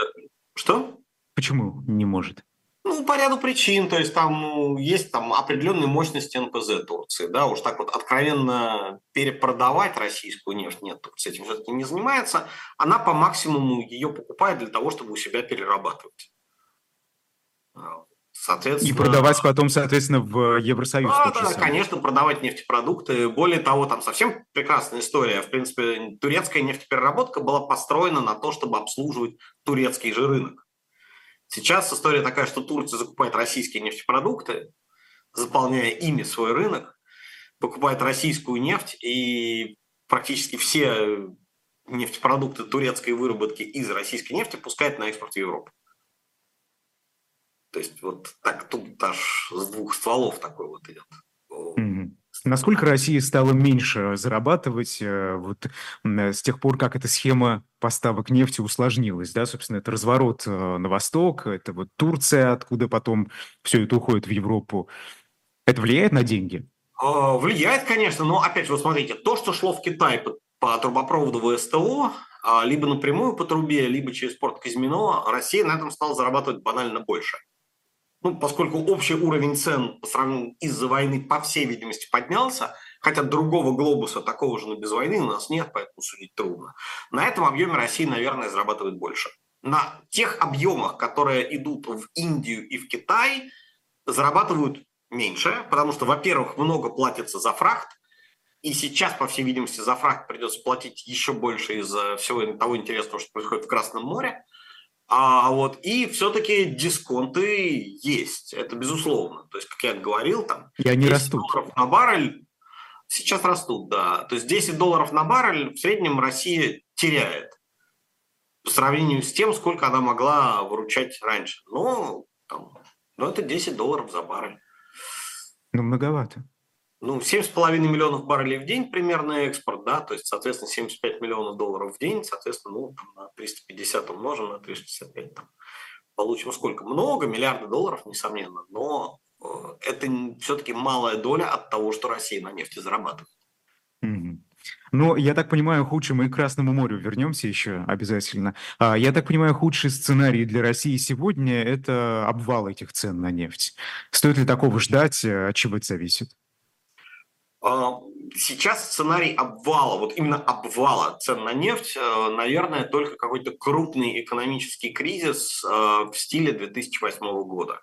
Что? Почему не может? Ну, по ряду причин. То есть там ну, есть там определенные мощности НПЗ Турции. Да, уж так вот откровенно перепродавать российскую нефть нет, Турция этим все-таки не занимается. Она по максимуму ее покупает для того, чтобы у себя перерабатывать. Соответственно, и продавать потом, соответственно, в Евросоюз. Да, да, конечно, продавать нефтепродукты. Более того, там совсем прекрасная история. В принципе, турецкая нефтепереработка была построена на то, чтобы обслуживать турецкий же рынок. Сейчас история такая, что Турция закупает российские нефтепродукты, заполняя ими свой рынок, покупает российскую нефть и практически все нефтепродукты турецкой выработки из российской нефти пускает на экспорт в Европу. То есть вот так тут аж с двух стволов такой вот идет. Mm-hmm. Насколько Россия стала меньше зарабатывать э, вот, с тех пор, как эта схема поставок нефти усложнилась, да, собственно, это разворот э, на восток, это вот Турция, откуда потом все это уходит в Европу. Это влияет на деньги? А, влияет, конечно, но опять же, вот смотрите, то, что шло в Китай по, по трубопроводу ВСТО, а, либо напрямую по трубе, либо через порт Казино, Россия на этом стала зарабатывать банально больше ну, поскольку общий уровень цен из-за войны, по всей видимости, поднялся, хотя другого глобуса такого же, но без войны у нас нет, поэтому судить трудно. На этом объеме Россия, наверное, зарабатывает больше. На тех объемах, которые идут в Индию и в Китай, зарабатывают меньше, потому что, во-первых, много платится за фрахт, и сейчас, по всей видимости, за фрахт придется платить еще больше из-за всего того интересного, что происходит в Красном море. А вот и все-таки дисконты есть, это безусловно. То есть, как я говорил, там и они растут. долларов на баррель сейчас растут, да. То есть 10 долларов на баррель в среднем Россия теряет по сравнению с тем, сколько она могла выручать раньше. Но, там, но это 10 долларов за баррель. Ну, многовато ну, 7,5 миллионов баррелей в день примерно экспорт, да, то есть, соответственно, 75 миллионов долларов в день, соответственно, ну, на 350 умножим на 365, там, получим сколько? Много, миллиарды долларов, несомненно, но э, это все-таки малая доля от того, что Россия на нефти зарабатывает. Mm-hmm. Ну, я так понимаю, худший, мы к Красному морю вернемся еще обязательно. А, я так понимаю, худший сценарий для России сегодня – это обвал этих цен на нефть. Стоит ли такого ждать? От чего это зависит? А, сейчас сценарий обвала, вот именно обвала цен на нефть, э, наверное, только какой-то крупный экономический кризис э, в стиле 2008 года.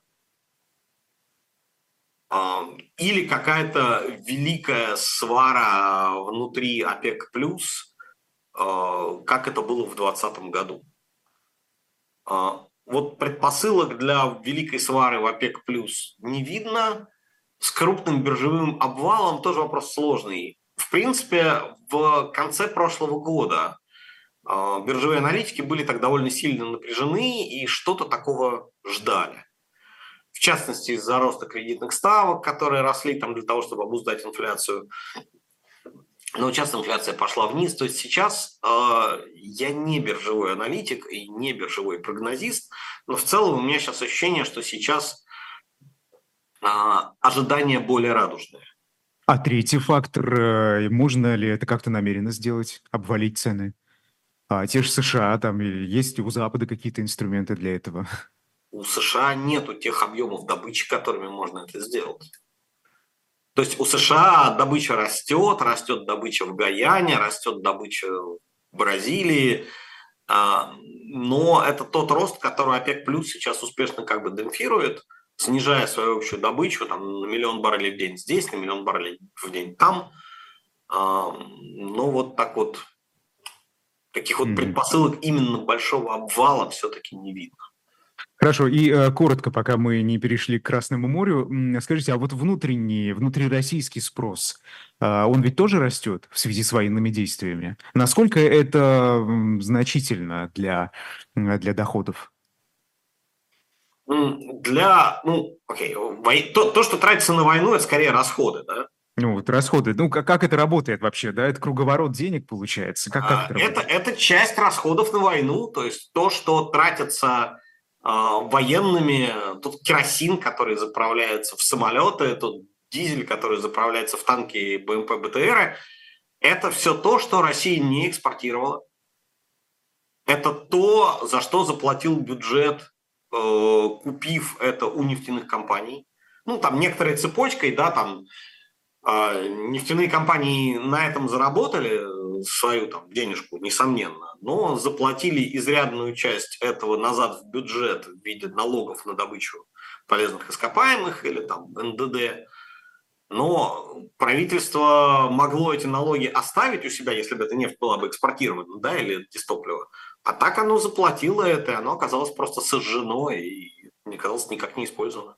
Или какая-то великая свара внутри ОПЕК+, э, как это было в 2020 году. Вот предпосылок для великой свары в ОПЕК+, не видно – с крупным биржевым обвалом тоже вопрос сложный. В принципе, в конце прошлого года э, биржевые аналитики были так довольно сильно напряжены и что-то такого ждали. В частности, из-за роста кредитных ставок, которые росли там для того, чтобы обуздать инфляцию. Но сейчас инфляция пошла вниз. То есть сейчас э, я не биржевой аналитик и не биржевой прогнозист, но в целом у меня сейчас ощущение, что сейчас а, ожидания более радужные. А третий фактор, э, можно ли это как-то намеренно сделать, обвалить цены? А те же США, там есть у Запада какие-то инструменты для этого? У США нету тех объемов добычи, которыми можно это сделать. То есть у США добыча растет, растет добыча в Гаяне, растет добыча в Бразилии, а, но это тот рост, который ОПЕК плюс сейчас успешно как бы демпфирует, снижая свою общую добычу там, на миллион баррелей в день здесь, на миллион баррелей в день там. А, но вот так вот таких вот предпосылок именно большого обвала все-таки не видно. Хорошо, и э, коротко, пока мы не перешли к Красному морю, скажите, а вот внутренний, внутрироссийский спрос, э, он ведь тоже растет в связи с военными действиями? Насколько это значительно для, для доходов? Для, ну, окей, то, то, что тратится на войну, это скорее расходы, да? Ну, вот расходы. Ну, как, как это работает вообще, да? Это круговорот денег получается? Как, как это, это, это часть расходов на войну, то есть то, что тратится а, военными, тут керосин, который заправляется в самолеты, тут дизель, который заправляется в танки и БМП БТР, это все то, что Россия не экспортировала. Это то, за что заплатил бюджет, э, купив это у нефтяных компаний. Ну, там некоторой цепочкой, да, там э, нефтяные компании на этом заработали, свою там денежку, несомненно, но заплатили изрядную часть этого назад в бюджет в виде налогов на добычу полезных ископаемых или там НДД. Но правительство могло эти налоги оставить у себя, если бы эта нефть была бы экспортирована, да, или дистопливо. А так оно заплатило это, и оно оказалось просто сожжено и не казалось никак не использовано.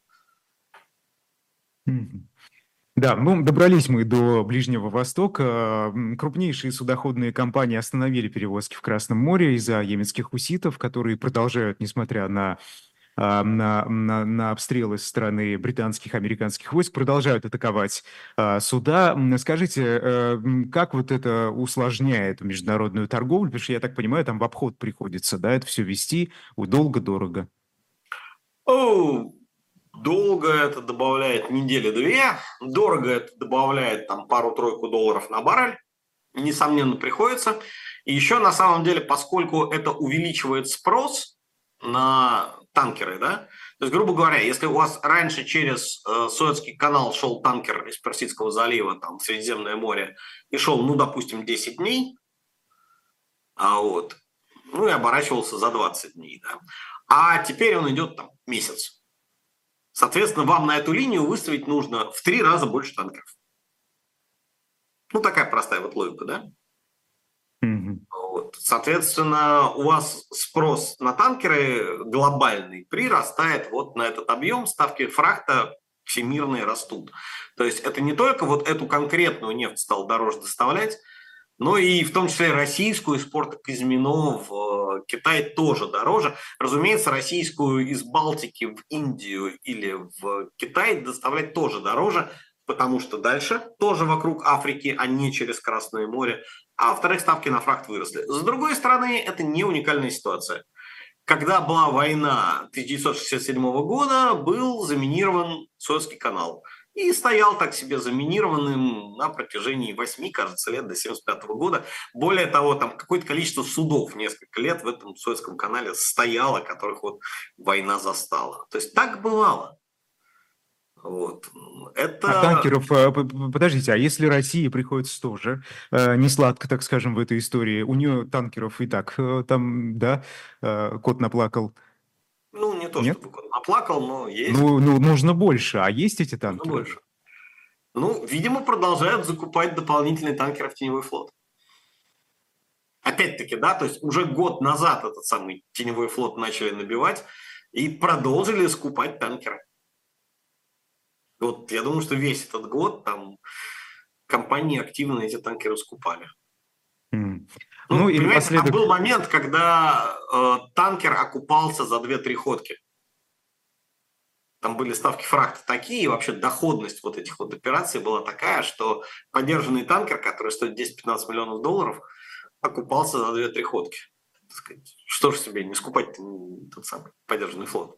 Да, ну, добрались мы до Ближнего Востока. Крупнейшие судоходные компании остановили перевозки в Красном море из-за йеменских хуситов, которые продолжают, несмотря на на, на, на обстрелы со стороны британских, американских войск, продолжают атаковать а, суда. Скажите, э, как вот это усложняет международную торговлю? Потому что, я так понимаю, там в обход приходится, да, это все вести долго-дорого. Oh, Долго это добавляет недели-две, дорого это добавляет там пару-тройку долларов на баррель, несомненно, приходится. И еще на самом деле, поскольку это увеличивает спрос на танкеры, да, то есть, грубо говоря, если у вас раньше через э, Суэцкий канал шел танкер из Персидского залива, там, в Средиземное море, и шел, ну, допустим, 10 дней, а вот, ну, и оборачивался за 20 дней, да, а теперь он идет там месяц. Соответственно, вам на эту линию выставить нужно в три раза больше танкеров. Ну, такая простая вот логика, да? Соответственно, у вас спрос на танкеры глобальный прирастает вот на этот объем, ставки фрахта всемирные растут. То есть это не только вот эту конкретную нефть стал дороже доставлять, но и в том числе российскую из порта Казмино в э, Китай тоже дороже. Разумеется, российскую из Балтики в Индию или в Китай доставлять тоже дороже, потому что дальше тоже вокруг Африки, а не через Красное море. А во-вторых, ставки на фрахт выросли. С другой стороны, это не уникальная ситуация. Когда была война 1967 года, был заминирован Суэцкий канал – и стоял так себе заминированным на протяжении 8, кажется, лет до 75 года. Более того, там какое-то количество судов несколько лет в этом Суэцком канале стояло, которых вот война застала. То есть так бывало. Вот. Это... А танкеров, э, подождите, а если России приходится тоже э, не сладко, так скажем, в этой истории, у нее танкеров и так э, там, да, кот наплакал, ну, не то, Нет? чтобы наплакал, но есть. Ну, ну, нужно больше. А есть эти танки? Нужно больше. Ну, видимо, продолжают закупать дополнительные танкеры в теневой флот. Опять-таки, да, то есть уже год назад этот самый теневой флот начали набивать и продолжили скупать танкеры. Вот я думаю, что весь этот год там компании активно эти танкеры скупали. Mm. Ну, ну и напоследок... Там был момент, когда э, танкер окупался за 2-3 ходки. Там были ставки фрахта такие, и вообще доходность вот этих вот операций была такая, что поддержанный танкер, который стоит 10-15 миллионов долларов, окупался за 2-3 ходки. Что ж себе не скупать тот самый поддержанный флот.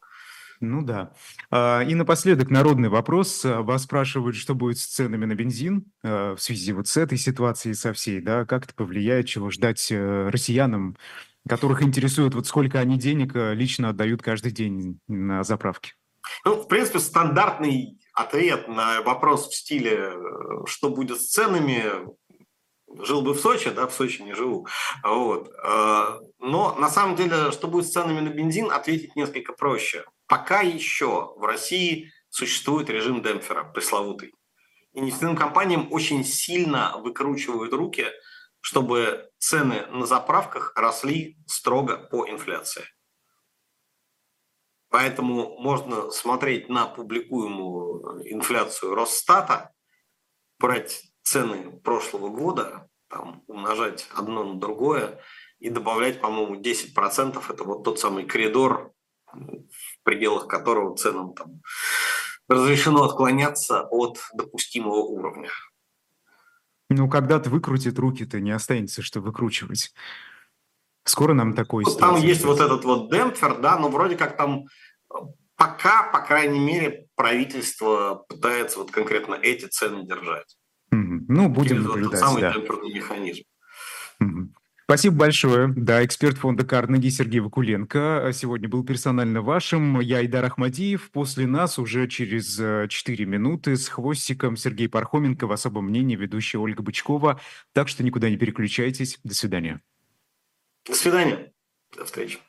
Ну да. А, и напоследок народный вопрос. А, вас спрашивают, что будет с ценами на бензин а, в связи вот с этой ситуацией со всей, да, как это повлияет, чего ждать э, россиянам, которых интересует, вот сколько они денег э, лично отдают каждый день на заправке? Ну, в принципе, стандартный ответ на вопрос в стиле э, «что будет с ценами?» жил бы в Сочи, да, в Сочи не живу. Вот. Но на самом деле, что будет с ценами на бензин, ответить несколько проще. Пока еще в России существует режим демпфера, пресловутый. И нефтяным компаниям очень сильно выкручивают руки, чтобы цены на заправках росли строго по инфляции. Поэтому можно смотреть на публикуемую инфляцию Росстата, брать цены прошлого года, там, умножать одно на другое и добавлять, по-моему, 10%. Это вот тот самый коридор в пределах которого ценам там разрешено отклоняться от допустимого уровня. Ну, когда-то выкрутит руки-то, не останется, что выкручивать. Скоро нам такой... Ну, там есть вот этот вот демпфер, да, но вроде как там пока, по крайней мере, правительство пытается вот конкретно эти цены держать. Mm-hmm. Ну, будем Через наблюдать, вот самый да. демпферный механизм. Mm-hmm. Спасибо большое. Да, эксперт фонда Карнеги Сергей Вакуленко сегодня был персонально вашим. Я Идар Ахмадиев. После нас уже через 4 э, минуты с хвостиком Сергей Пархоменко в особом мнении ведущая Ольга Бычкова. Так что никуда не переключайтесь. До свидания. До свидания. До встречи.